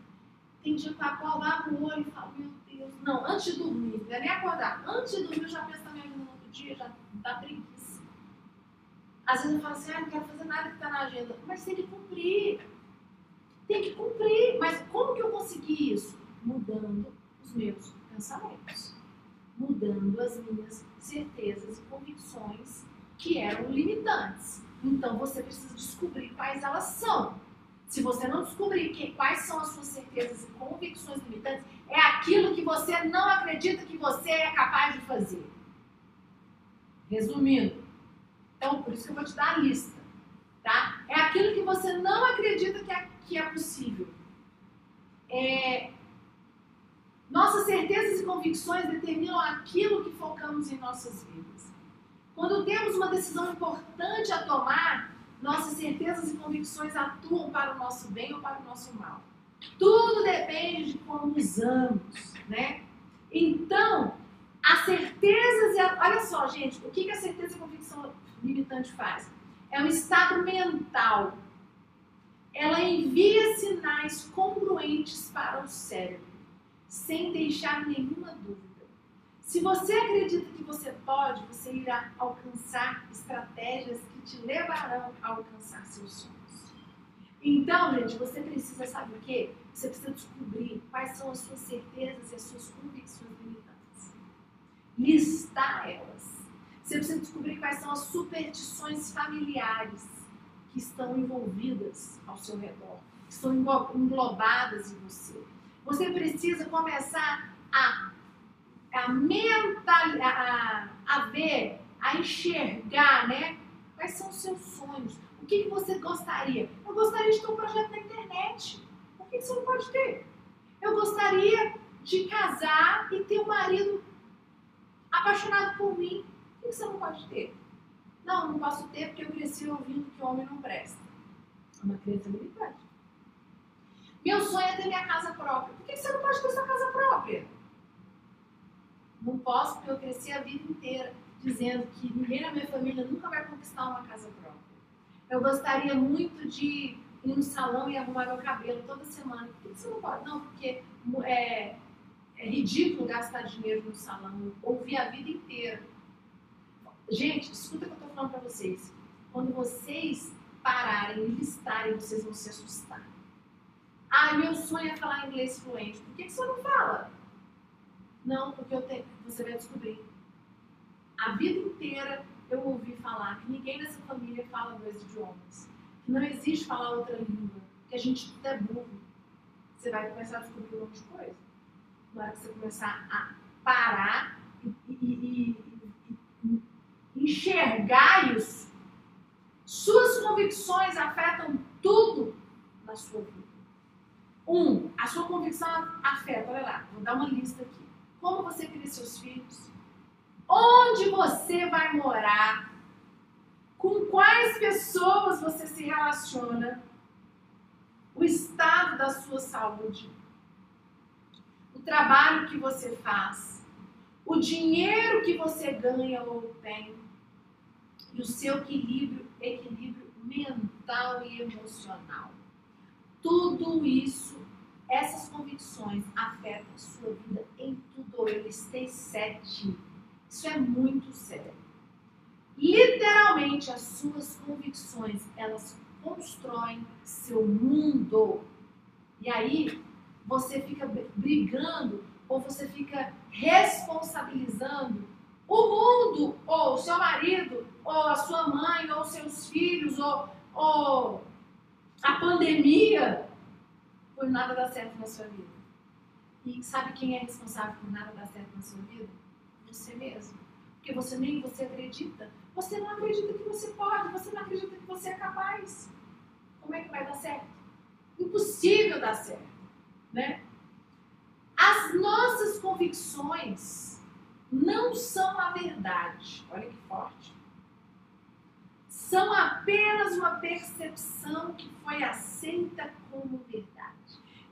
tem dia que eu acordo, abro o olho e falo, meu Deus. Não, antes de dormir, não é nem acordar. Antes de dormir, eu já penso na minha agenda no outro dia, já dá preguiça. Às vezes eu falo assim, ah, não quero fazer nada que está na agenda. Mas tem que cumprir. tem que cumprir. Mas como que eu consegui isso? Mudando os meus pensamentos, mudando as minhas certezas e convicções que eram limitantes. Então você precisa descobrir quais elas são. Se você não descobrir que, quais são as suas certezas e convicções limitantes, é aquilo que você não acredita que você é capaz de fazer. Resumindo, então por isso que eu vou te dar a lista, tá? É aquilo que você não acredita que é, que é possível. É, nossas certezas e convicções determinam aquilo que focamos em nossas vidas. Quando temos uma decisão importante a tomar, nossas certezas e convicções atuam para o nosso bem ou para o nosso mal. Tudo depende de como usamos, né? Então, as certezas e a... olha só, gente, o que, que a certeza e a convicção limitante faz? É um estado mental. Ela envia sinais congruentes para o cérebro, sem deixar nenhuma dúvida. Se você acredita que você pode, você irá alcançar estratégias que te levarão a alcançar seus sonhos. Então, gente, você precisa, sabe o quê? Você precisa descobrir quais são as suas certezas e as suas convicções limitantes. Listar elas. Você precisa descobrir quais são as superstições familiares que estão envolvidas ao seu redor, que estão englobadas em você. Você precisa começar a a mental, a, a ver, a enxergar, né? Quais são os seus sonhos? O que, que você gostaria? Eu gostaria de ter um projeto na internet. Por que, você não pode ter? Eu gostaria de casar e ter um marido apaixonado por mim. Por que, você não pode ter? Não, não posso ter porque eu cresci ouvindo que homem não presta. É uma criança limitante. Meu sonho é ter minha casa própria. Por que você não pode ter sua casa própria? Não posso porque eu cresci a vida inteira dizendo que ninguém na minha família nunca vai conquistar uma casa própria. Eu gostaria muito de ir no salão e arrumar meu cabelo toda semana. Por que você não pode? Não, porque é, é ridículo gastar dinheiro no salão. Ouvir a vida inteira. Gente, escuta o que eu estou falando para vocês. Quando vocês pararem e listarem, vocês vão se assustar. Ah, meu sonho é falar inglês fluente. Por que, que você não fala? Não, porque eu você vai descobrir. A vida inteira eu ouvi falar que ninguém nessa família fala dois idiomas, que não existe falar outra língua, que a gente é burro. Você vai começar a descobrir um monte de coisa. Na hora que você começar a parar e, e, e, e enxergar isso, suas convicções afetam tudo na sua vida. Um, a sua convicção afeta, olha lá, vou dar uma lista aqui como você cria seus filhos, onde você vai morar, com quais pessoas você se relaciona, o estado da sua saúde, o trabalho que você faz, o dinheiro que você ganha ou tem, e o seu equilíbrio, equilíbrio mental e emocional. Tudo isso essas convicções afetam a sua vida em tudo. Eu listei sete. Isso é muito sério. Literalmente, as suas convicções, elas constroem seu mundo. E aí, você fica brigando ou você fica responsabilizando o mundo, ou o seu marido, ou a sua mãe, ou seus filhos, ou, ou a pandemia, por nada dar certo na sua vida. E sabe quem é responsável por nada dar certo na sua vida? Você mesmo. Porque você nem você acredita. Você não acredita que você pode, você não acredita que você é capaz. Como é que vai dar certo? Impossível dar certo, né? As nossas convicções não são a verdade. Olha que forte. São apenas uma percepção que foi aceita como verdade.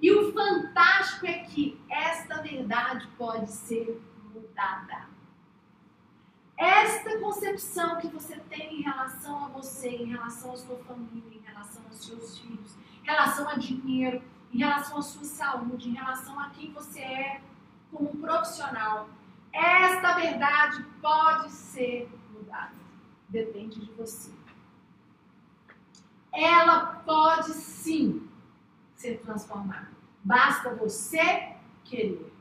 E o fantástico é que esta verdade pode ser mudada. Esta concepção que você tem em relação a você, em relação à sua família, em relação aos seus filhos, em relação a dinheiro, em relação à sua saúde, em relação a quem você é como profissional, esta verdade pode ser mudada. Depende de você. Ela pode sim ser transformado. Basta você querer.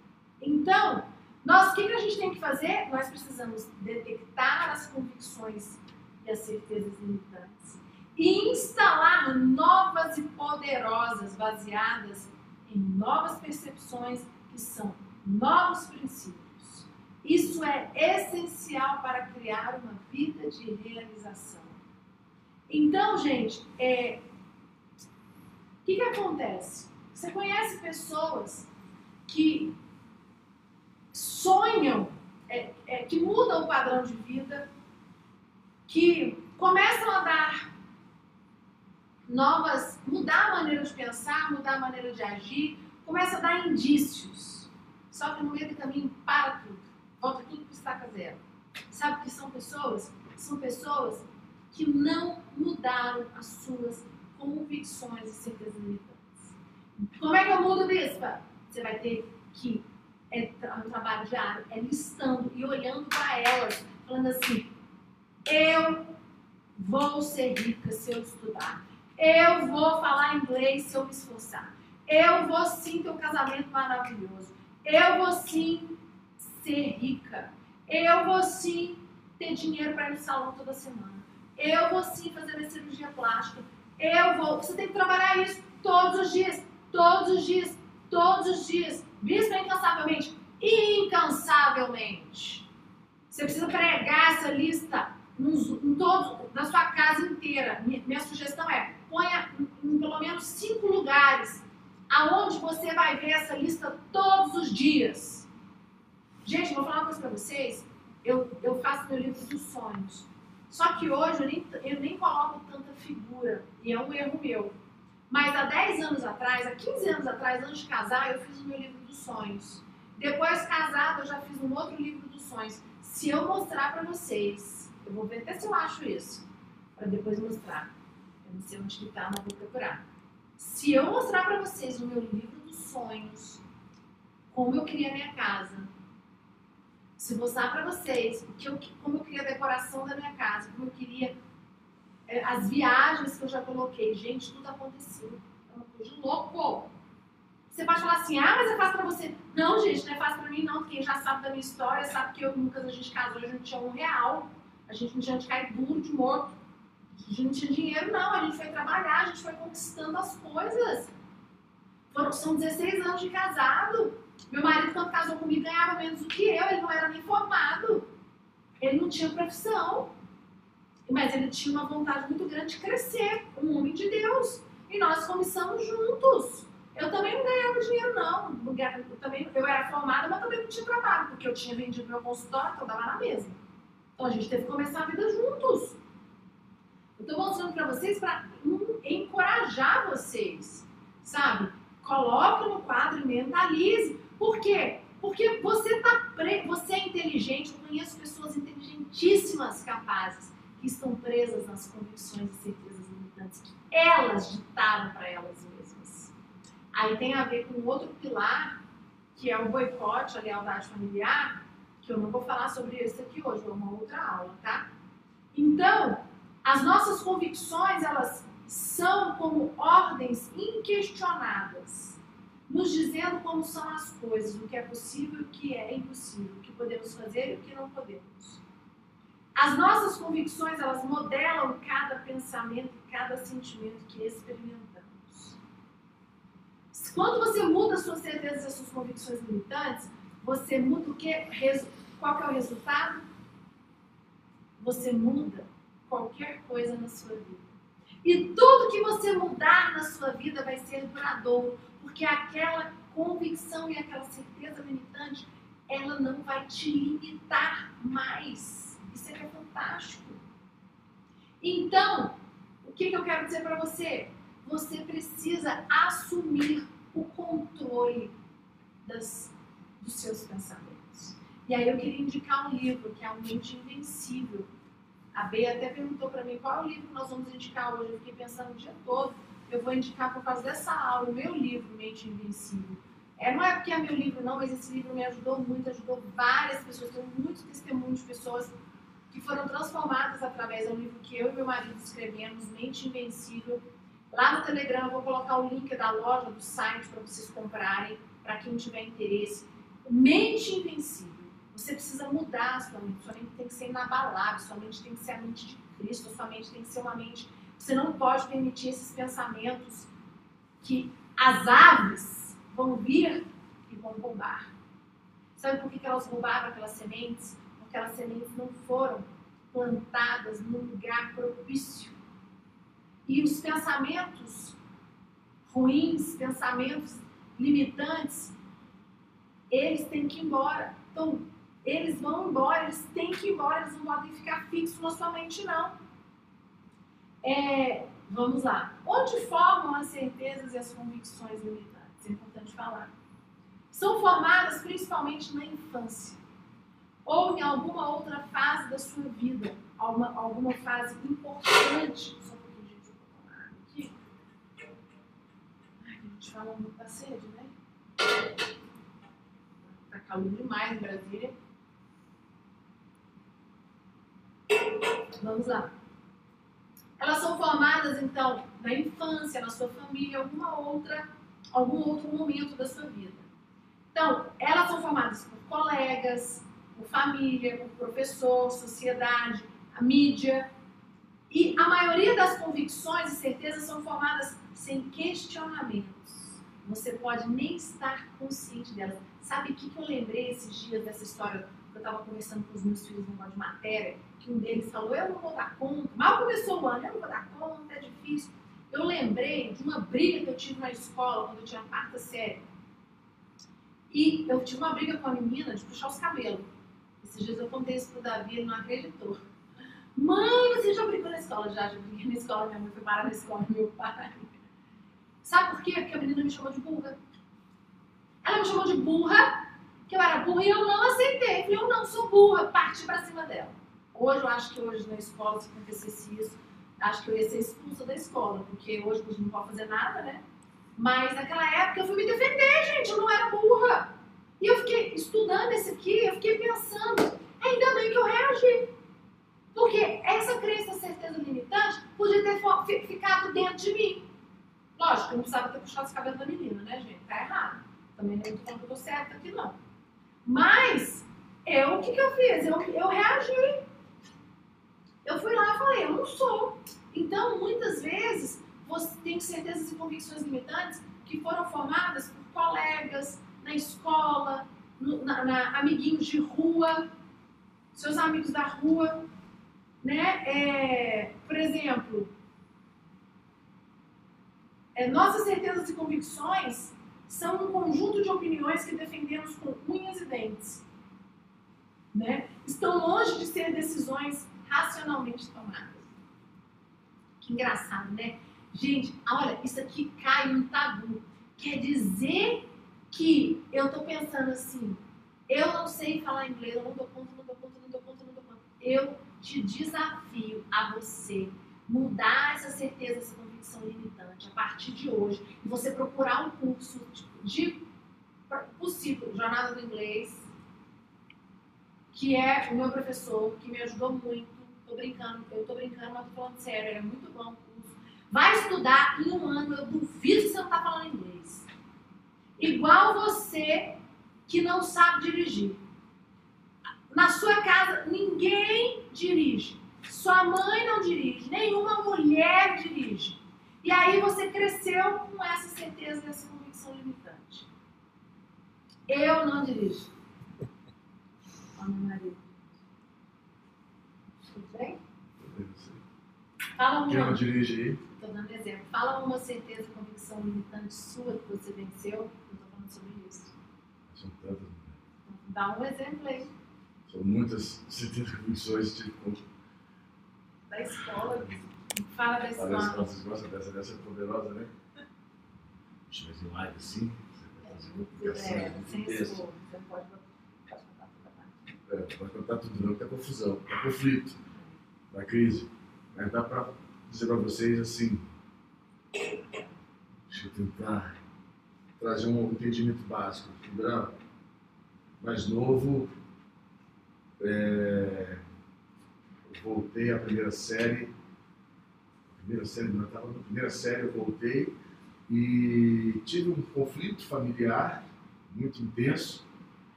Então, nós, o que, a gente tem que fazer? Nós precisamos detectar as convicções e as certezas limitantes e instalar novas e poderosas, baseadas em novas percepções que são novos princípios. Isso é essencial para criar uma vida de realização. Então, gente, é, que, que acontece? Você conhece pessoas que sonham, é, é, que mudam o padrão de vida, que começam a dar novas, mudar a maneira de pensar, mudar a maneira de agir, começa a dar indícios. Só que no meio do caminho para tudo. Volta aqui para estaca zero. Sabe que são pessoas? São pessoas que não mudaram as suas convicções e certezas limitantes. Como é que eu mudo, bispa? Você vai ter que é um trabalho diário, é listando e olhando para elas, falando assim: eu vou ser rica se eu estudar. Eu vou falar inglês se eu me esforçar. Eu vou sim ter um casamento maravilhoso. Eu vou sim ser rica. Eu vou sim ter dinheiro para ir no salão toda semana. Eu vou sim fazer minha cirurgia plástica. Eu vou. Você tem que trabalhar isso todos os dias. Todos os dias. Todos os dias. Bispo incansavelmente. Incansavelmente. Você precisa pregar essa lista em todo, na sua casa inteira. Minha, minha sugestão é ponha em pelo menos cinco lugares aonde você vai ver essa lista todos os dias. Gente, vou falar uma coisa para vocês. Eu, eu faço meu livro dos sonhos. Só que hoje eu nem, eu nem coloco tanta figura. E é um erro meu. Mas há 10 anos atrás, há 15 anos atrás, antes de casar, eu fiz o meu livro dos sonhos. Depois, casada, eu já fiz um outro livro dos sonhos. Se eu mostrar para vocês, eu vou ver até se eu acho isso, para depois mostrar. Eu não sei onde que tá, mas vou procurar. Se eu mostrar para vocês o meu livro dos sonhos, como eu queria a minha casa, se mostrar para vocês o que eu, como eu queria a decoração da minha casa, como eu queria é, as viagens que eu já coloquei, gente, tudo aconteceu. É uma coisa de louco. Você pode falar assim, ah, mas é fácil para você. Não, gente, não é fácil para mim, não. Quem já sabe da minha história sabe que eu e Lucas a gente casou, a gente tinha um real. A gente não tinha onde cair duro de morto. A gente não tinha dinheiro, não. A gente foi trabalhar, a gente foi conquistando as coisas. Foram, são 16 anos de casado. Meu marido, quando casou comigo, ganhava menos do que eu. Ele não era nem formado. Ele não tinha profissão. Mas ele tinha uma vontade muito grande de crescer. Um homem de Deus. E nós começamos juntos. Eu também não ganhava dinheiro, não. Eu, também, eu era formada, mas também não tinha trabalho, porque eu tinha vendido meu consultório, então dava na mesma. Então a gente teve que começar a vida juntos. Eu estou mostrando para vocês para encorajar vocês, sabe? Coloque no quadro e mentalize. Por quê? Porque você tá pre... você é inteligente, eu conheço pessoas inteligentíssimas, capazes, que estão presas nas convicções e certezas limitantes que elas ditaram para elas mesmas. Aí tem a ver com outro pilar, que é o boicote, a lealdade familiar, que eu não vou falar sobre isso aqui hoje, é uma outra aula, tá? Então, as nossas convicções, elas são como ordens inquestionadas, nos dizendo como são as coisas, o que é possível o que é impossível, o que podemos fazer e o que não podemos. As nossas convicções, elas modelam cada pensamento e cada sentimento que experimentamos. Quando você muda suas certezas e suas convicções limitantes, você muda o que? Qual que é o resultado? Você muda qualquer coisa na sua vida. E tudo que você mudar na sua vida vai ser duradouro, porque aquela convicção e aquela certeza limitante, ela não vai te limitar mais. Isso é fantástico. Então, o que, que eu quero dizer para você? Você precisa assumir o controle das, dos seus pensamentos. E aí eu queria indicar um livro que é o Mente Invencível, a Bea até perguntou para mim qual é o livro que nós vamos indicar hoje. Eu fiquei pensando o dia todo. Eu vou indicar por causa dessa aula, o meu livro, Mente Invencível. É, não é porque é meu livro, não, mas esse livro me ajudou muito, ajudou várias pessoas. Tenho muitos testemunhos de pessoas que foram transformadas através do livro que eu e meu marido escrevemos, Mente Invencível. Lá no Telegram eu vou colocar o link da loja, do site para vocês comprarem, para quem tiver interesse. Mente invencível. Você precisa mudar a sua mente. Sua mente tem que ser inabalável, sua mente tem que ser a mente de Cristo, sua mente tem que ser uma mente. Você não pode permitir esses pensamentos que as aves vão vir e vão roubar. Sabe por que elas roubaram aquelas sementes? Porque aquelas sementes não foram plantadas num lugar propício. E os pensamentos ruins, pensamentos limitantes, eles têm que ir embora. Então, eles vão embora, eles têm que ir embora, eles não podem ficar fixos na sua mente, não. É, vamos lá. Onde formam as certezas e as convicções limitantes? É importante falar. São formadas principalmente na infância ou em alguma outra fase da sua vida, alguma, alguma fase importante. Só um pouquinho, gente, eu vou tomar aqui. Ai, a gente fala muito da sede, né? Tá calor demais em Brasília. Vamos lá. Elas são formadas, então, na infância, na sua família, alguma outra, algum outro momento da sua vida. Então, elas são formadas por colegas, por família, por professor, sociedade, a mídia. E a maioria das convicções e certezas são formadas sem questionamentos. Você pode nem estar consciente delas. Sabe o que, que eu lembrei esses dias dessa história? Eu estava conversando com os meus filhos numa de matéria, que um deles falou: Eu não vou dar conta. Mal começou o ano, eu não vou dar conta, é difícil. Eu lembrei de uma briga que eu tive na escola quando eu tinha quarta série. E eu tive uma briga com a menina de puxar os cabelos. Esses dias eu contei isso pro Davi, ele não acreditou. Mãe, você já brigou na escola? Já, já briguei na escola, minha mãe foi parar na escola, meu pai. Sabe por quê? Porque a menina me chamou de burra. Ela me chamou de burra, que eu era burra e eu não aceitei. Falei, eu não sou burra, parti pra cima dela. Hoje, eu acho que hoje na escola, se acontecesse isso, acho que eu ia ser expulsa da escola, porque hoje a gente não pode fazer nada, né? Mas naquela época eu fui me defender, gente, eu não era burra. E eu fiquei estudando esse aqui, eu fiquei pensando, ainda bem que eu reagi. Porque essa crença, certeza limitante, podia ter ficado dentro de mim. Lógico, eu não precisava ter puxado os cabelos da menina, né, gente? Tá errado. Também não estou falando que eu tô certa aqui, não. Mas, eu, o que, que eu fiz? Eu, eu reagi. Eu fui lá e falei, eu não sou. Então, muitas vezes, você tem certezas e convicções limitantes que foram formadas por colegas, na escola, no, na, na, amiguinhos de rua, seus amigos da rua, né? É, por exemplo, é, nossas certezas e convicções são um conjunto de opiniões que defendemos com unhas e dentes. Né? Estão longe de ser decisões racionalmente tomadas. Que engraçado, né? Gente, olha, isso aqui cai no tabu. Quer dizer que eu tô pensando assim, eu não sei falar inglês, eu não dou conta, não dou conta, não dou conta, não dou conta. Eu te desafio a você mudar essa certeza, essa convicção limitante a partir de hoje e você procurar um curso de possível, Jornada do Inglês, que é o meu professor, que me ajudou muito. Tô brincando, eu tô brincando, mas tô falando sério, é muito bom o curso. Vai estudar em um ano, eu duvido que você não tá falando inglês. Igual você que não sabe dirigir. Na sua casa, ninguém dirige. Sua mãe não dirige, nenhuma mulher dirige. E aí você cresceu com essa certeza e essa convicção limitante. Eu não dirijo. Ó, meu marido. Tudo bem? Fala uma. Quem não dirige aí? Estou dando exemplo. Fala uma certeza e convicção limitante sua que você venceu. Eu estou falando sobre isso. São tantas. né? Dá um exemplo aí. São muitas certezas e convicções, tipo, Da escola. Fala que escola. vocês gostam dessa, dessa poderosa, né? Deixa eu em live assim. Você vai fazer uma É, sem expor. Você pode pode contar toda a parte. É, pode contar tudo não, que tá confusão, tá conflito, tá crise. Mas dá pra dizer pra vocês assim. Deixa eu tentar trazer um entendimento básico. Quando era mais novo, é, eu voltei à primeira série, primeira série, eu estava na primeira série, eu voltei e tive um conflito familiar muito intenso.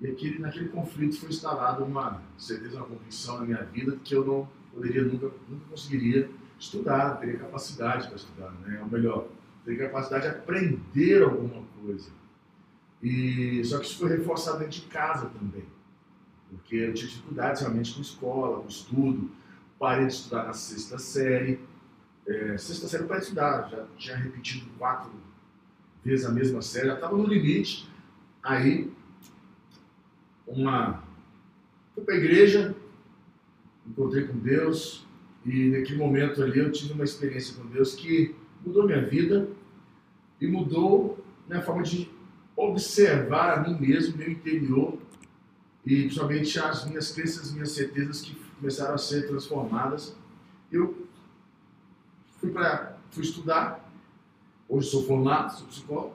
E aquele, naquele conflito foi instalada uma certeza, uma convicção na minha vida de que eu não poderia, nunca, nunca conseguiria estudar, teria capacidade para estudar, né? ou melhor, teria capacidade de aprender alguma coisa. E, só que isso foi reforçado dentro de casa também, porque eu tinha dificuldades realmente com escola, com estudo, parei de estudar na sexta série, é, sexta série para estudar, já tinha repetido quatro vezes a mesma série, já estava no limite. Aí, uma. Fui para a igreja, encontrei com Deus, e naquele momento ali eu tive uma experiência com Deus que mudou minha vida e mudou minha forma de observar a mim mesmo, meu interior, e principalmente as minhas crenças, as minhas certezas que começaram a ser transformadas. Eu Fui, pra, fui estudar, hoje sou formado, sou psicólogo,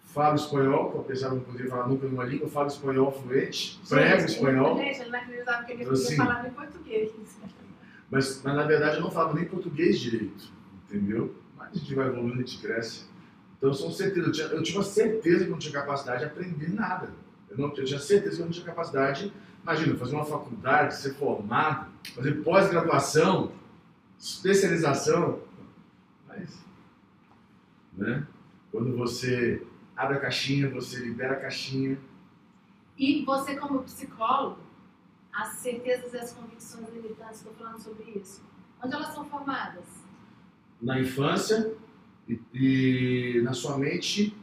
falo espanhol, apesar de não poder falar nunca numa língua, falo espanhol fluente, prego espanhol. Gente, ele não acreditava que ele Então, assim, em português. Mas, mas, na verdade eu não falava nem português direito, entendeu? Mas a gente vai evoluindo, a gente cresce. Então são certeza, eu tinha, eu tinha uma certeza que eu não tinha capacidade de aprender nada. Eu, não, eu tinha certeza que eu não tinha capacidade, imagina, fazer uma faculdade, ser formado, fazer pós-graduação, especialização, mas, né? Quando você abre a caixinha, você libera a caixinha. E você, como psicólogo, as certezas e as convicções limitantes, estou falando sobre isso. Onde elas são formadas? Na infância e, e na sua mente,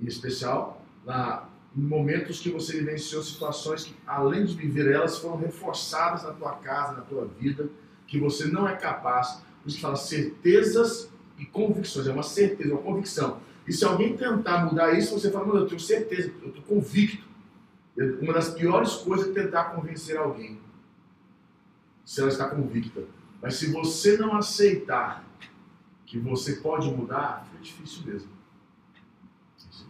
em especial, na, em momentos que você vivenciou situações que, além de viver elas, foram reforçadas na tua casa, na tua vida, que você não é capaz. Por isso que fala certezas e convicções. É uma certeza, uma convicção. E se alguém tentar mudar isso, você fala, eu tenho certeza, eu estou convicto. Uma das piores coisas é tentar convencer alguém. Se ela está convicta. Mas se você não aceitar que você pode mudar, fica difícil mesmo. Sim.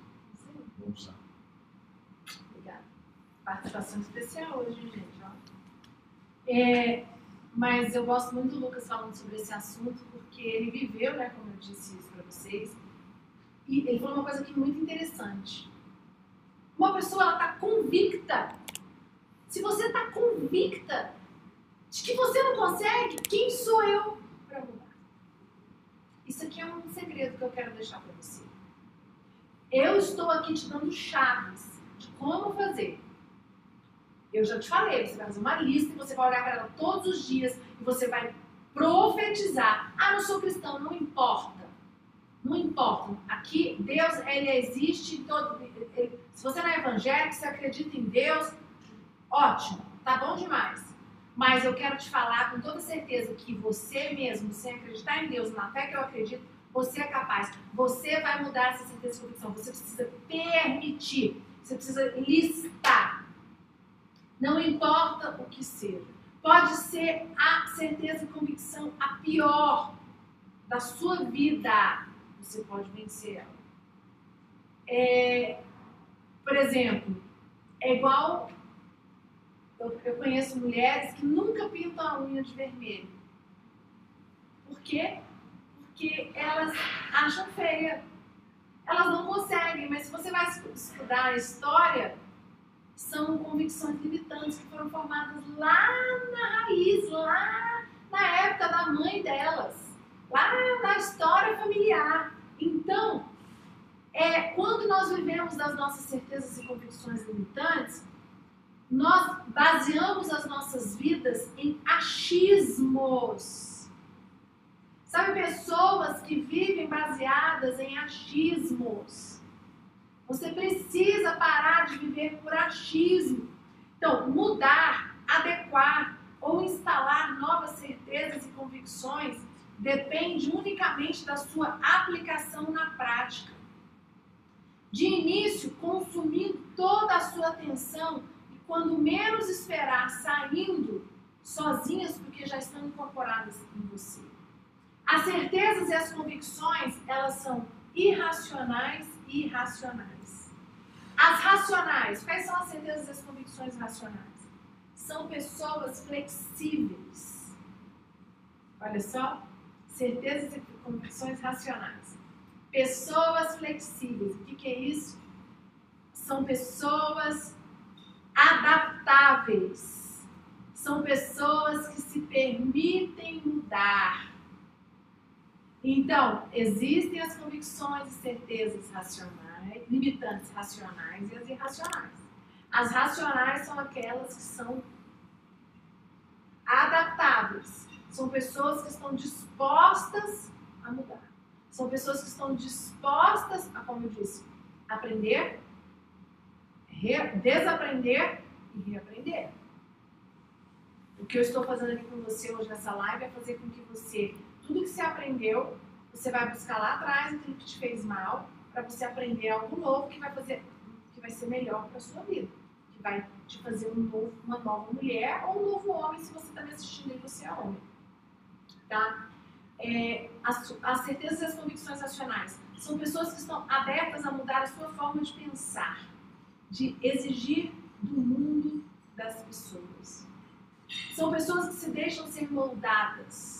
Vamos lá. Obrigada. Participação especial hoje, gente. Ó. É, mas eu gosto muito do Lucas falando sobre esse assunto, porque ele viveu, né, como eu disse isso para vocês, e ele falou uma coisa aqui muito interessante. Uma pessoa, ela está convicta. Se você está convicta de que você não consegue, quem sou eu para mudar? Isso aqui é um segredo que eu quero deixar para você. Eu estou aqui te dando chaves de como fazer. Eu já te falei, você vai fazer uma lista e você vai olhar para ela todos os dias e você vai profetizar. Ah, não sou cristão, não importa. Não importa. Aqui, Deus, ele existe em todo. Se você não é evangélico, você acredita em Deus, ótimo, tá bom demais. Mas eu quero te falar com toda certeza que você mesmo, sem acreditar em Deus, na fé que eu acredito, você é capaz. Você vai mudar essa certeza e convicção. Você precisa permitir. Você precisa listar. Não importa o que seja. Pode ser a certeza e convicção a pior da sua vida. Você pode vencer ela. É, por exemplo, é igual. Eu, eu conheço mulheres que nunca pintam a unha de vermelho. Por quê? Porque elas acham feia. Elas não conseguem, mas se você vai estudar a história, são convicções limitantes que foram formadas lá na raiz, lá na época da mãe delas, lá na história familiar. Então, é, quando nós vivemos das nossas certezas e convicções limitantes, nós baseamos as nossas vidas em achismos. Sabe, pessoas que vivem baseadas em achismos. Você precisa parar de viver por achismo. Então, mudar, adequar ou instalar novas certezas e convicções depende unicamente da sua aplicação na prática. De início, consumindo toda a sua atenção e quando menos esperar, saindo sozinhas porque já estão incorporadas em você. As certezas e as convicções, elas são irracionais e irracionais. As racionais, quais são as certezas e as convicções racionais? São pessoas flexíveis. Olha só, certezas e convicções racionais. Pessoas flexíveis. O que, que é isso? São pessoas adaptáveis. São pessoas que se permitem mudar. Então, existem as convicções e certezas racionais, limitantes racionais e as irracionais. As racionais são aquelas que são adaptáveis. São pessoas que estão dispostas a mudar. São pessoas que estão dispostas a, como eu disse, aprender, desaprender e reaprender. O que eu estou fazendo aqui com você hoje nessa live é fazer com que você, tudo que você aprendeu, você vai buscar lá atrás aquilo que te fez mal, para você aprender algo novo que vai fazer, que vai ser melhor para sua vida, que vai te fazer um novo, uma nova mulher ou um novo homem se você está me assistindo e você é homem. Tá? É, as, as certezas e as convicções racionais são pessoas que estão abertas a mudar a sua forma de pensar, de exigir do mundo das pessoas. São pessoas que se deixam ser moldadas.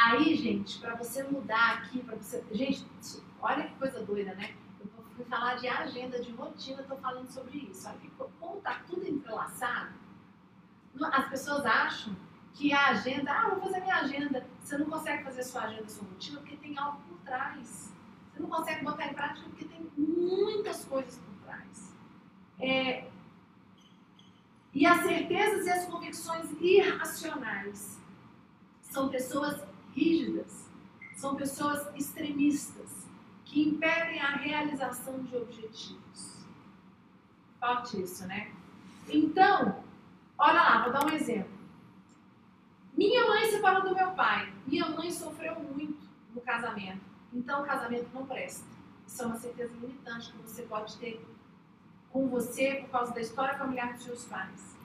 Aí, gente, para você mudar aqui, para você. Gente, olha que coisa doida, né? Eu fui falar de agenda, de rotina, estou falando sobre isso. Que, como está tudo entrelaçado, as pessoas acham que a agenda, ah, vou fazer minha agenda. Você não consegue fazer sua agenda, sua rotina, porque tem algo por trás. Você não consegue botar em prática porque tem muitas coisas por trás. É, e as certezas e as convicções irracionais são pessoas rígidas, são pessoas extremistas, que impedem a realização de objetivos. Forte isso, né? Então, olha lá, vou dar um exemplo. Minha mãe se separou do meu pai. Minha mãe sofreu muito no casamento. Então, o casamento não presta. Isso é uma certeza limitante que você pode ter com você por causa da história familiar dos seus pais.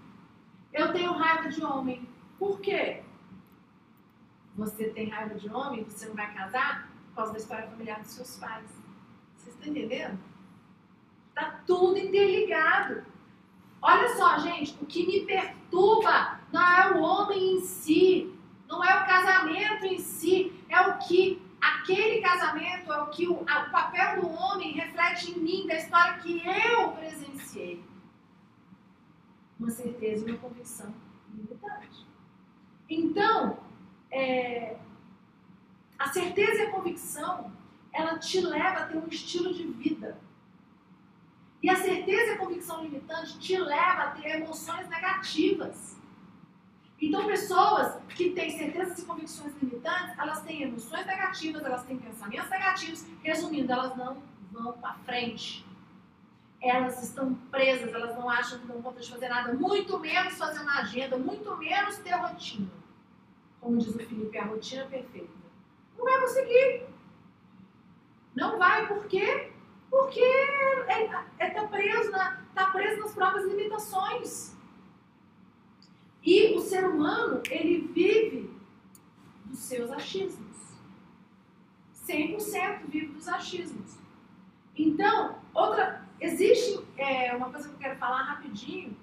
Eu tenho raiva de homem. Por quê? Você tem raiva de homem, você não vai casar por causa da história familiar dos seus pais. Vocês estão entendendo? Tá tudo interligado. Olha só, gente, o que me perturba não é o homem em si, não é o casamento em si, é o que aquele casamento é o que o, o papel do homem reflete em mim, da história que eu presenciei. Uma certeza uma convicção limitante. Então, é, a certeza e a convicção, ela te leva a ter um estilo de vida. E a certeza e a convicção limitante te leva a ter emoções negativas. Então, pessoas que têm certezas e convicções limitantes, elas têm emoções negativas, elas têm pensamentos negativos. Resumindo, elas não vão para frente. Elas estão presas, elas não acham que conta de fazer nada, muito menos fazer uma agenda, muito menos ter rotina. Como diz o Felipe, a rotina perfeita. Não vai conseguir. Não vai, por quê? Porque é, é, tá preso, na, tá preso nas próprias limitações. E o ser humano, ele vive dos seus achismos. 100% vive dos achismos. Então, outra, existe é, uma coisa que eu quero falar rapidinho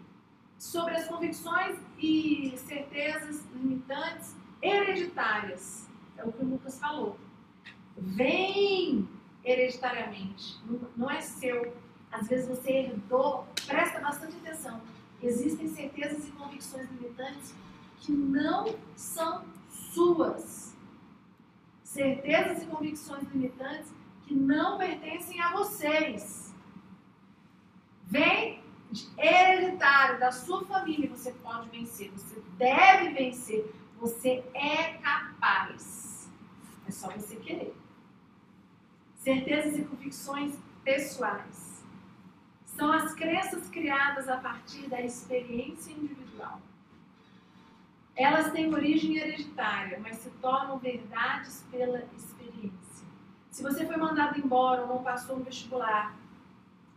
sobre as convicções e certezas limitantes hereditárias. É o que o Lucas falou. Vem hereditariamente, não, é seu. Às vezes você herdou, presta bastante atenção Existem certezas e convicções limitantes que não são suas. Certezas e convicções limitantes que não pertencem a vocês. Vem hereditário da sua família, você pode vencer, você deve vencer, você é capaz. É só você querer. Certezas e convicções pessoais são as crenças criadas a partir da experiência individual. Elas têm origem hereditária, mas se tornam verdades pela experiência. Se você foi mandado embora ou não passou no vestibular,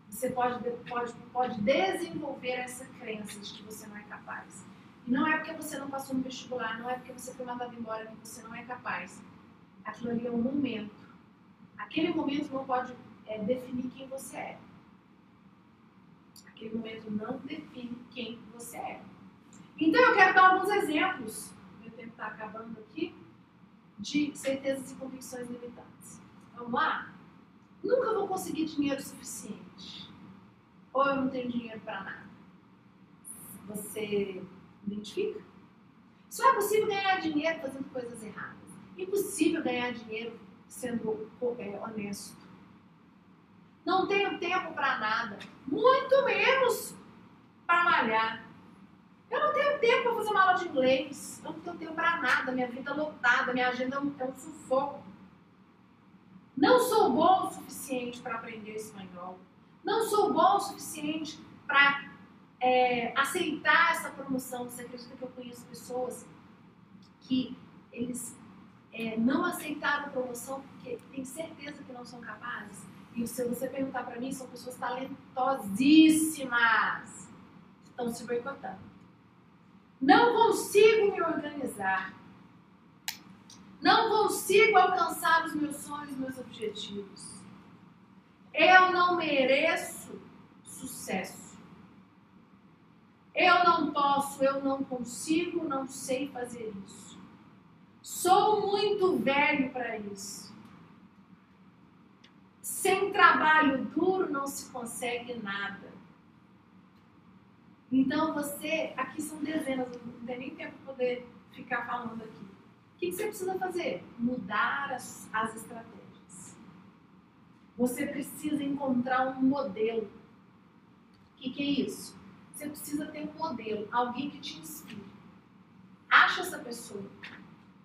você pode, pode, pode desenvolver essa crença de que você não é capaz. E não é porque você não passou no vestibular, não é porque você foi mandado embora que você não é capaz. Aquilo ali é um momento. Aquele momento não pode é, definir quem você é aquele momento não define quem você é. Então eu quero dar alguns exemplos. Meu tempo está acabando aqui. de certezas e convicções limitantes. Vamos lá? Nunca vou conseguir dinheiro suficiente. Ou eu não tenho dinheiro para nada. Você identifica? Só é possível ganhar dinheiro fazendo coisas erradas. Impossível ganhar dinheiro sendo é, honesto. Não tenho tempo para nada, muito menos para malhar. Eu não tenho tempo para fazer uma aula de inglês. Eu não tenho tempo para nada. Minha vida é lotada, minha agenda é um, é um sufoco. Não sou bom o suficiente para aprender espanhol. Não sou bom o suficiente para é, aceitar essa promoção. Você acredita que eu conheço pessoas que eles é, não aceitaram a promoção porque têm certeza que não são capazes? E se você perguntar para mim, são pessoas talentosíssimas que estão se boicotando. Não consigo me organizar. Não consigo alcançar os meus sonhos, meus objetivos. Eu não mereço sucesso. Eu não posso, eu não consigo, não sei fazer isso. Sou muito velho para isso. Sem trabalho duro não se consegue nada. Então você, aqui são dezenas, não tem nem tempo para poder ficar falando aqui. O que, você precisa fazer? Mudar as, as estratégias. Você precisa encontrar um modelo. O que, que é isso? Você precisa ter um modelo, alguém que te inspire. Acha essa pessoa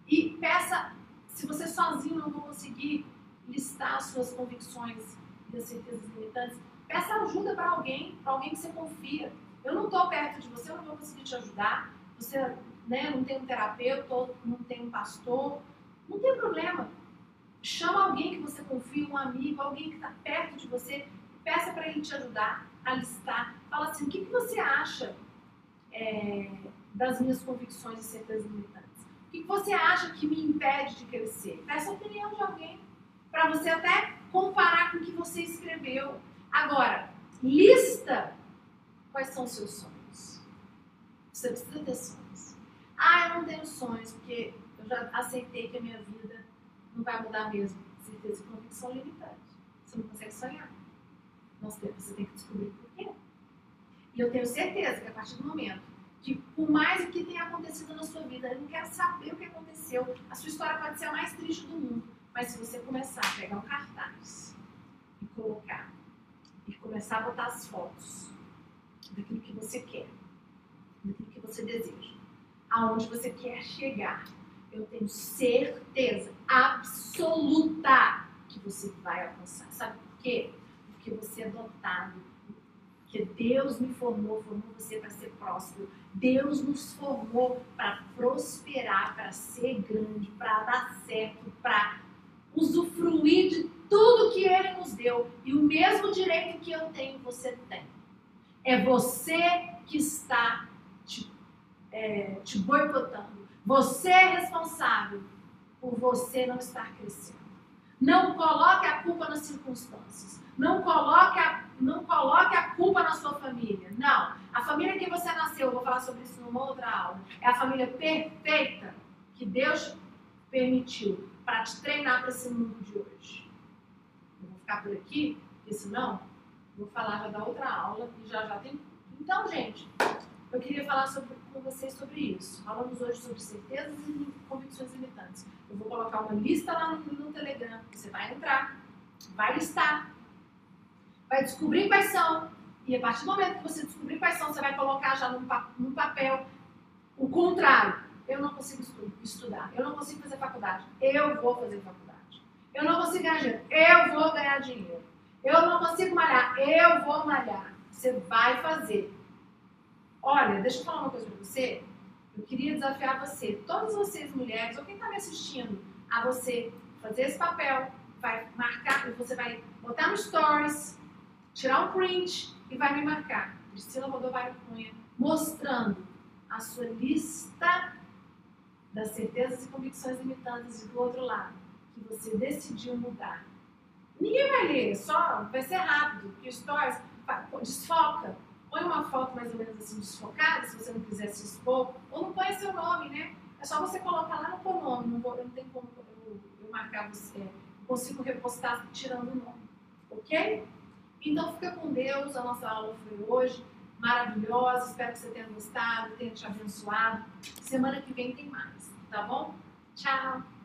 e peça, se você sozinho não conseguir listar as suas convicções e as certezas limitantes, peça ajuda para alguém, para alguém que você confia eu não estou perto de você, eu não vou conseguir te ajudar. Você né, não tem um terapeuta, não tem um pastor. Não tem problema. Chama alguém que você confia, um amigo, alguém que está perto de você. Peça para ele te ajudar a listar. Fala assim: o que, que você acha é, das minhas convicções e certezas limitantes? O que, que você acha que me impede de crescer? Peça a opinião de alguém para você até comparar com o que você escreveu. Agora, lista Quais são os seus sonhos? Você precisa ter sonhos. Ah, eu não tenho sonhos, porque eu já aceitei que a minha vida não vai mudar mesmo. Certeza e convicção limitante. Você não consegue sonhar. Você tem que descobrir por quê. E eu tenho certeza que a partir do momento que, por mais o que tenha acontecido na sua vida, eu não quero saber o que aconteceu, a sua história pode ser a mais triste do mundo. Mas se você começar a pegar um cartaz e colocar, e começar a botar as fotos, daquilo que você quer, daquilo que você deseja, aonde você quer chegar. Eu tenho certeza absoluta que você vai alcançar. Sabe por quê? Porque você é dotado. Porque Deus me formou, formou você para ser próspero. Deus nos formou para prosperar, para ser grande, para dar certo, para usufruir de tudo que Ele nos deu. E o mesmo direito que eu tenho, você tem. É você que está te, é, te boicotando. Você é responsável por você não estar crescendo. Não coloque a culpa nas circunstâncias. Não coloque a, não coloque a culpa na sua família. Não. A família que você nasceu, eu vou falar sobre isso numa outra aula, é a família perfeita que Deus permitiu para te treinar para esse mundo de hoje. Eu vou ficar por aqui, porque senão Vou falar já da outra aula e já já tem. Então, gente, eu queria falar sobre, com vocês sobre isso. Falamos hoje sobre certezas e convicções limitantes. Eu vou colocar uma lista lá no, no Telegram. Você vai entrar, vai listar, vai descobrir quais são. E a partir do momento que você descobrir quais são, você vai colocar já num papel o contrário. Eu não consigo estu estudar, eu não consigo fazer faculdade, eu vou fazer faculdade. Eu não consigo ganhar dinheiro, eu vou ganhar dinheiro. Eu não consigo malhar, eu vou malhar. Você vai fazer. Olha, deixa eu falar uma coisa para você. Eu queria desafiar você, todas vocês mulheres, ou quem está me assistindo, a você fazer esse papel, vai marcar, você vai botar no Stories, tirar um print e vai me marcar. Priscila Rodovalho Cunha, mostrando a sua lista das certezas e convicções limitantes e do outro lado, que você decidiu mudar Ninguém vai ler, só vai ser rápido, porque stories desfoca. Põe uma foto mais ou menos assim desfocada, se você não quiser se expor, ou não põe seu nome, né? É só você colocar lá no teu nome, não, vou, não tenho como eu, eu marcar você. Consigo repostar tirando o nome. Ok? Então fica com Deus, a nossa aula foi hoje maravilhosa. Espero que você tenha gostado, tenha te abençoado. Semana que vem tem mais, tá bom? Tchau!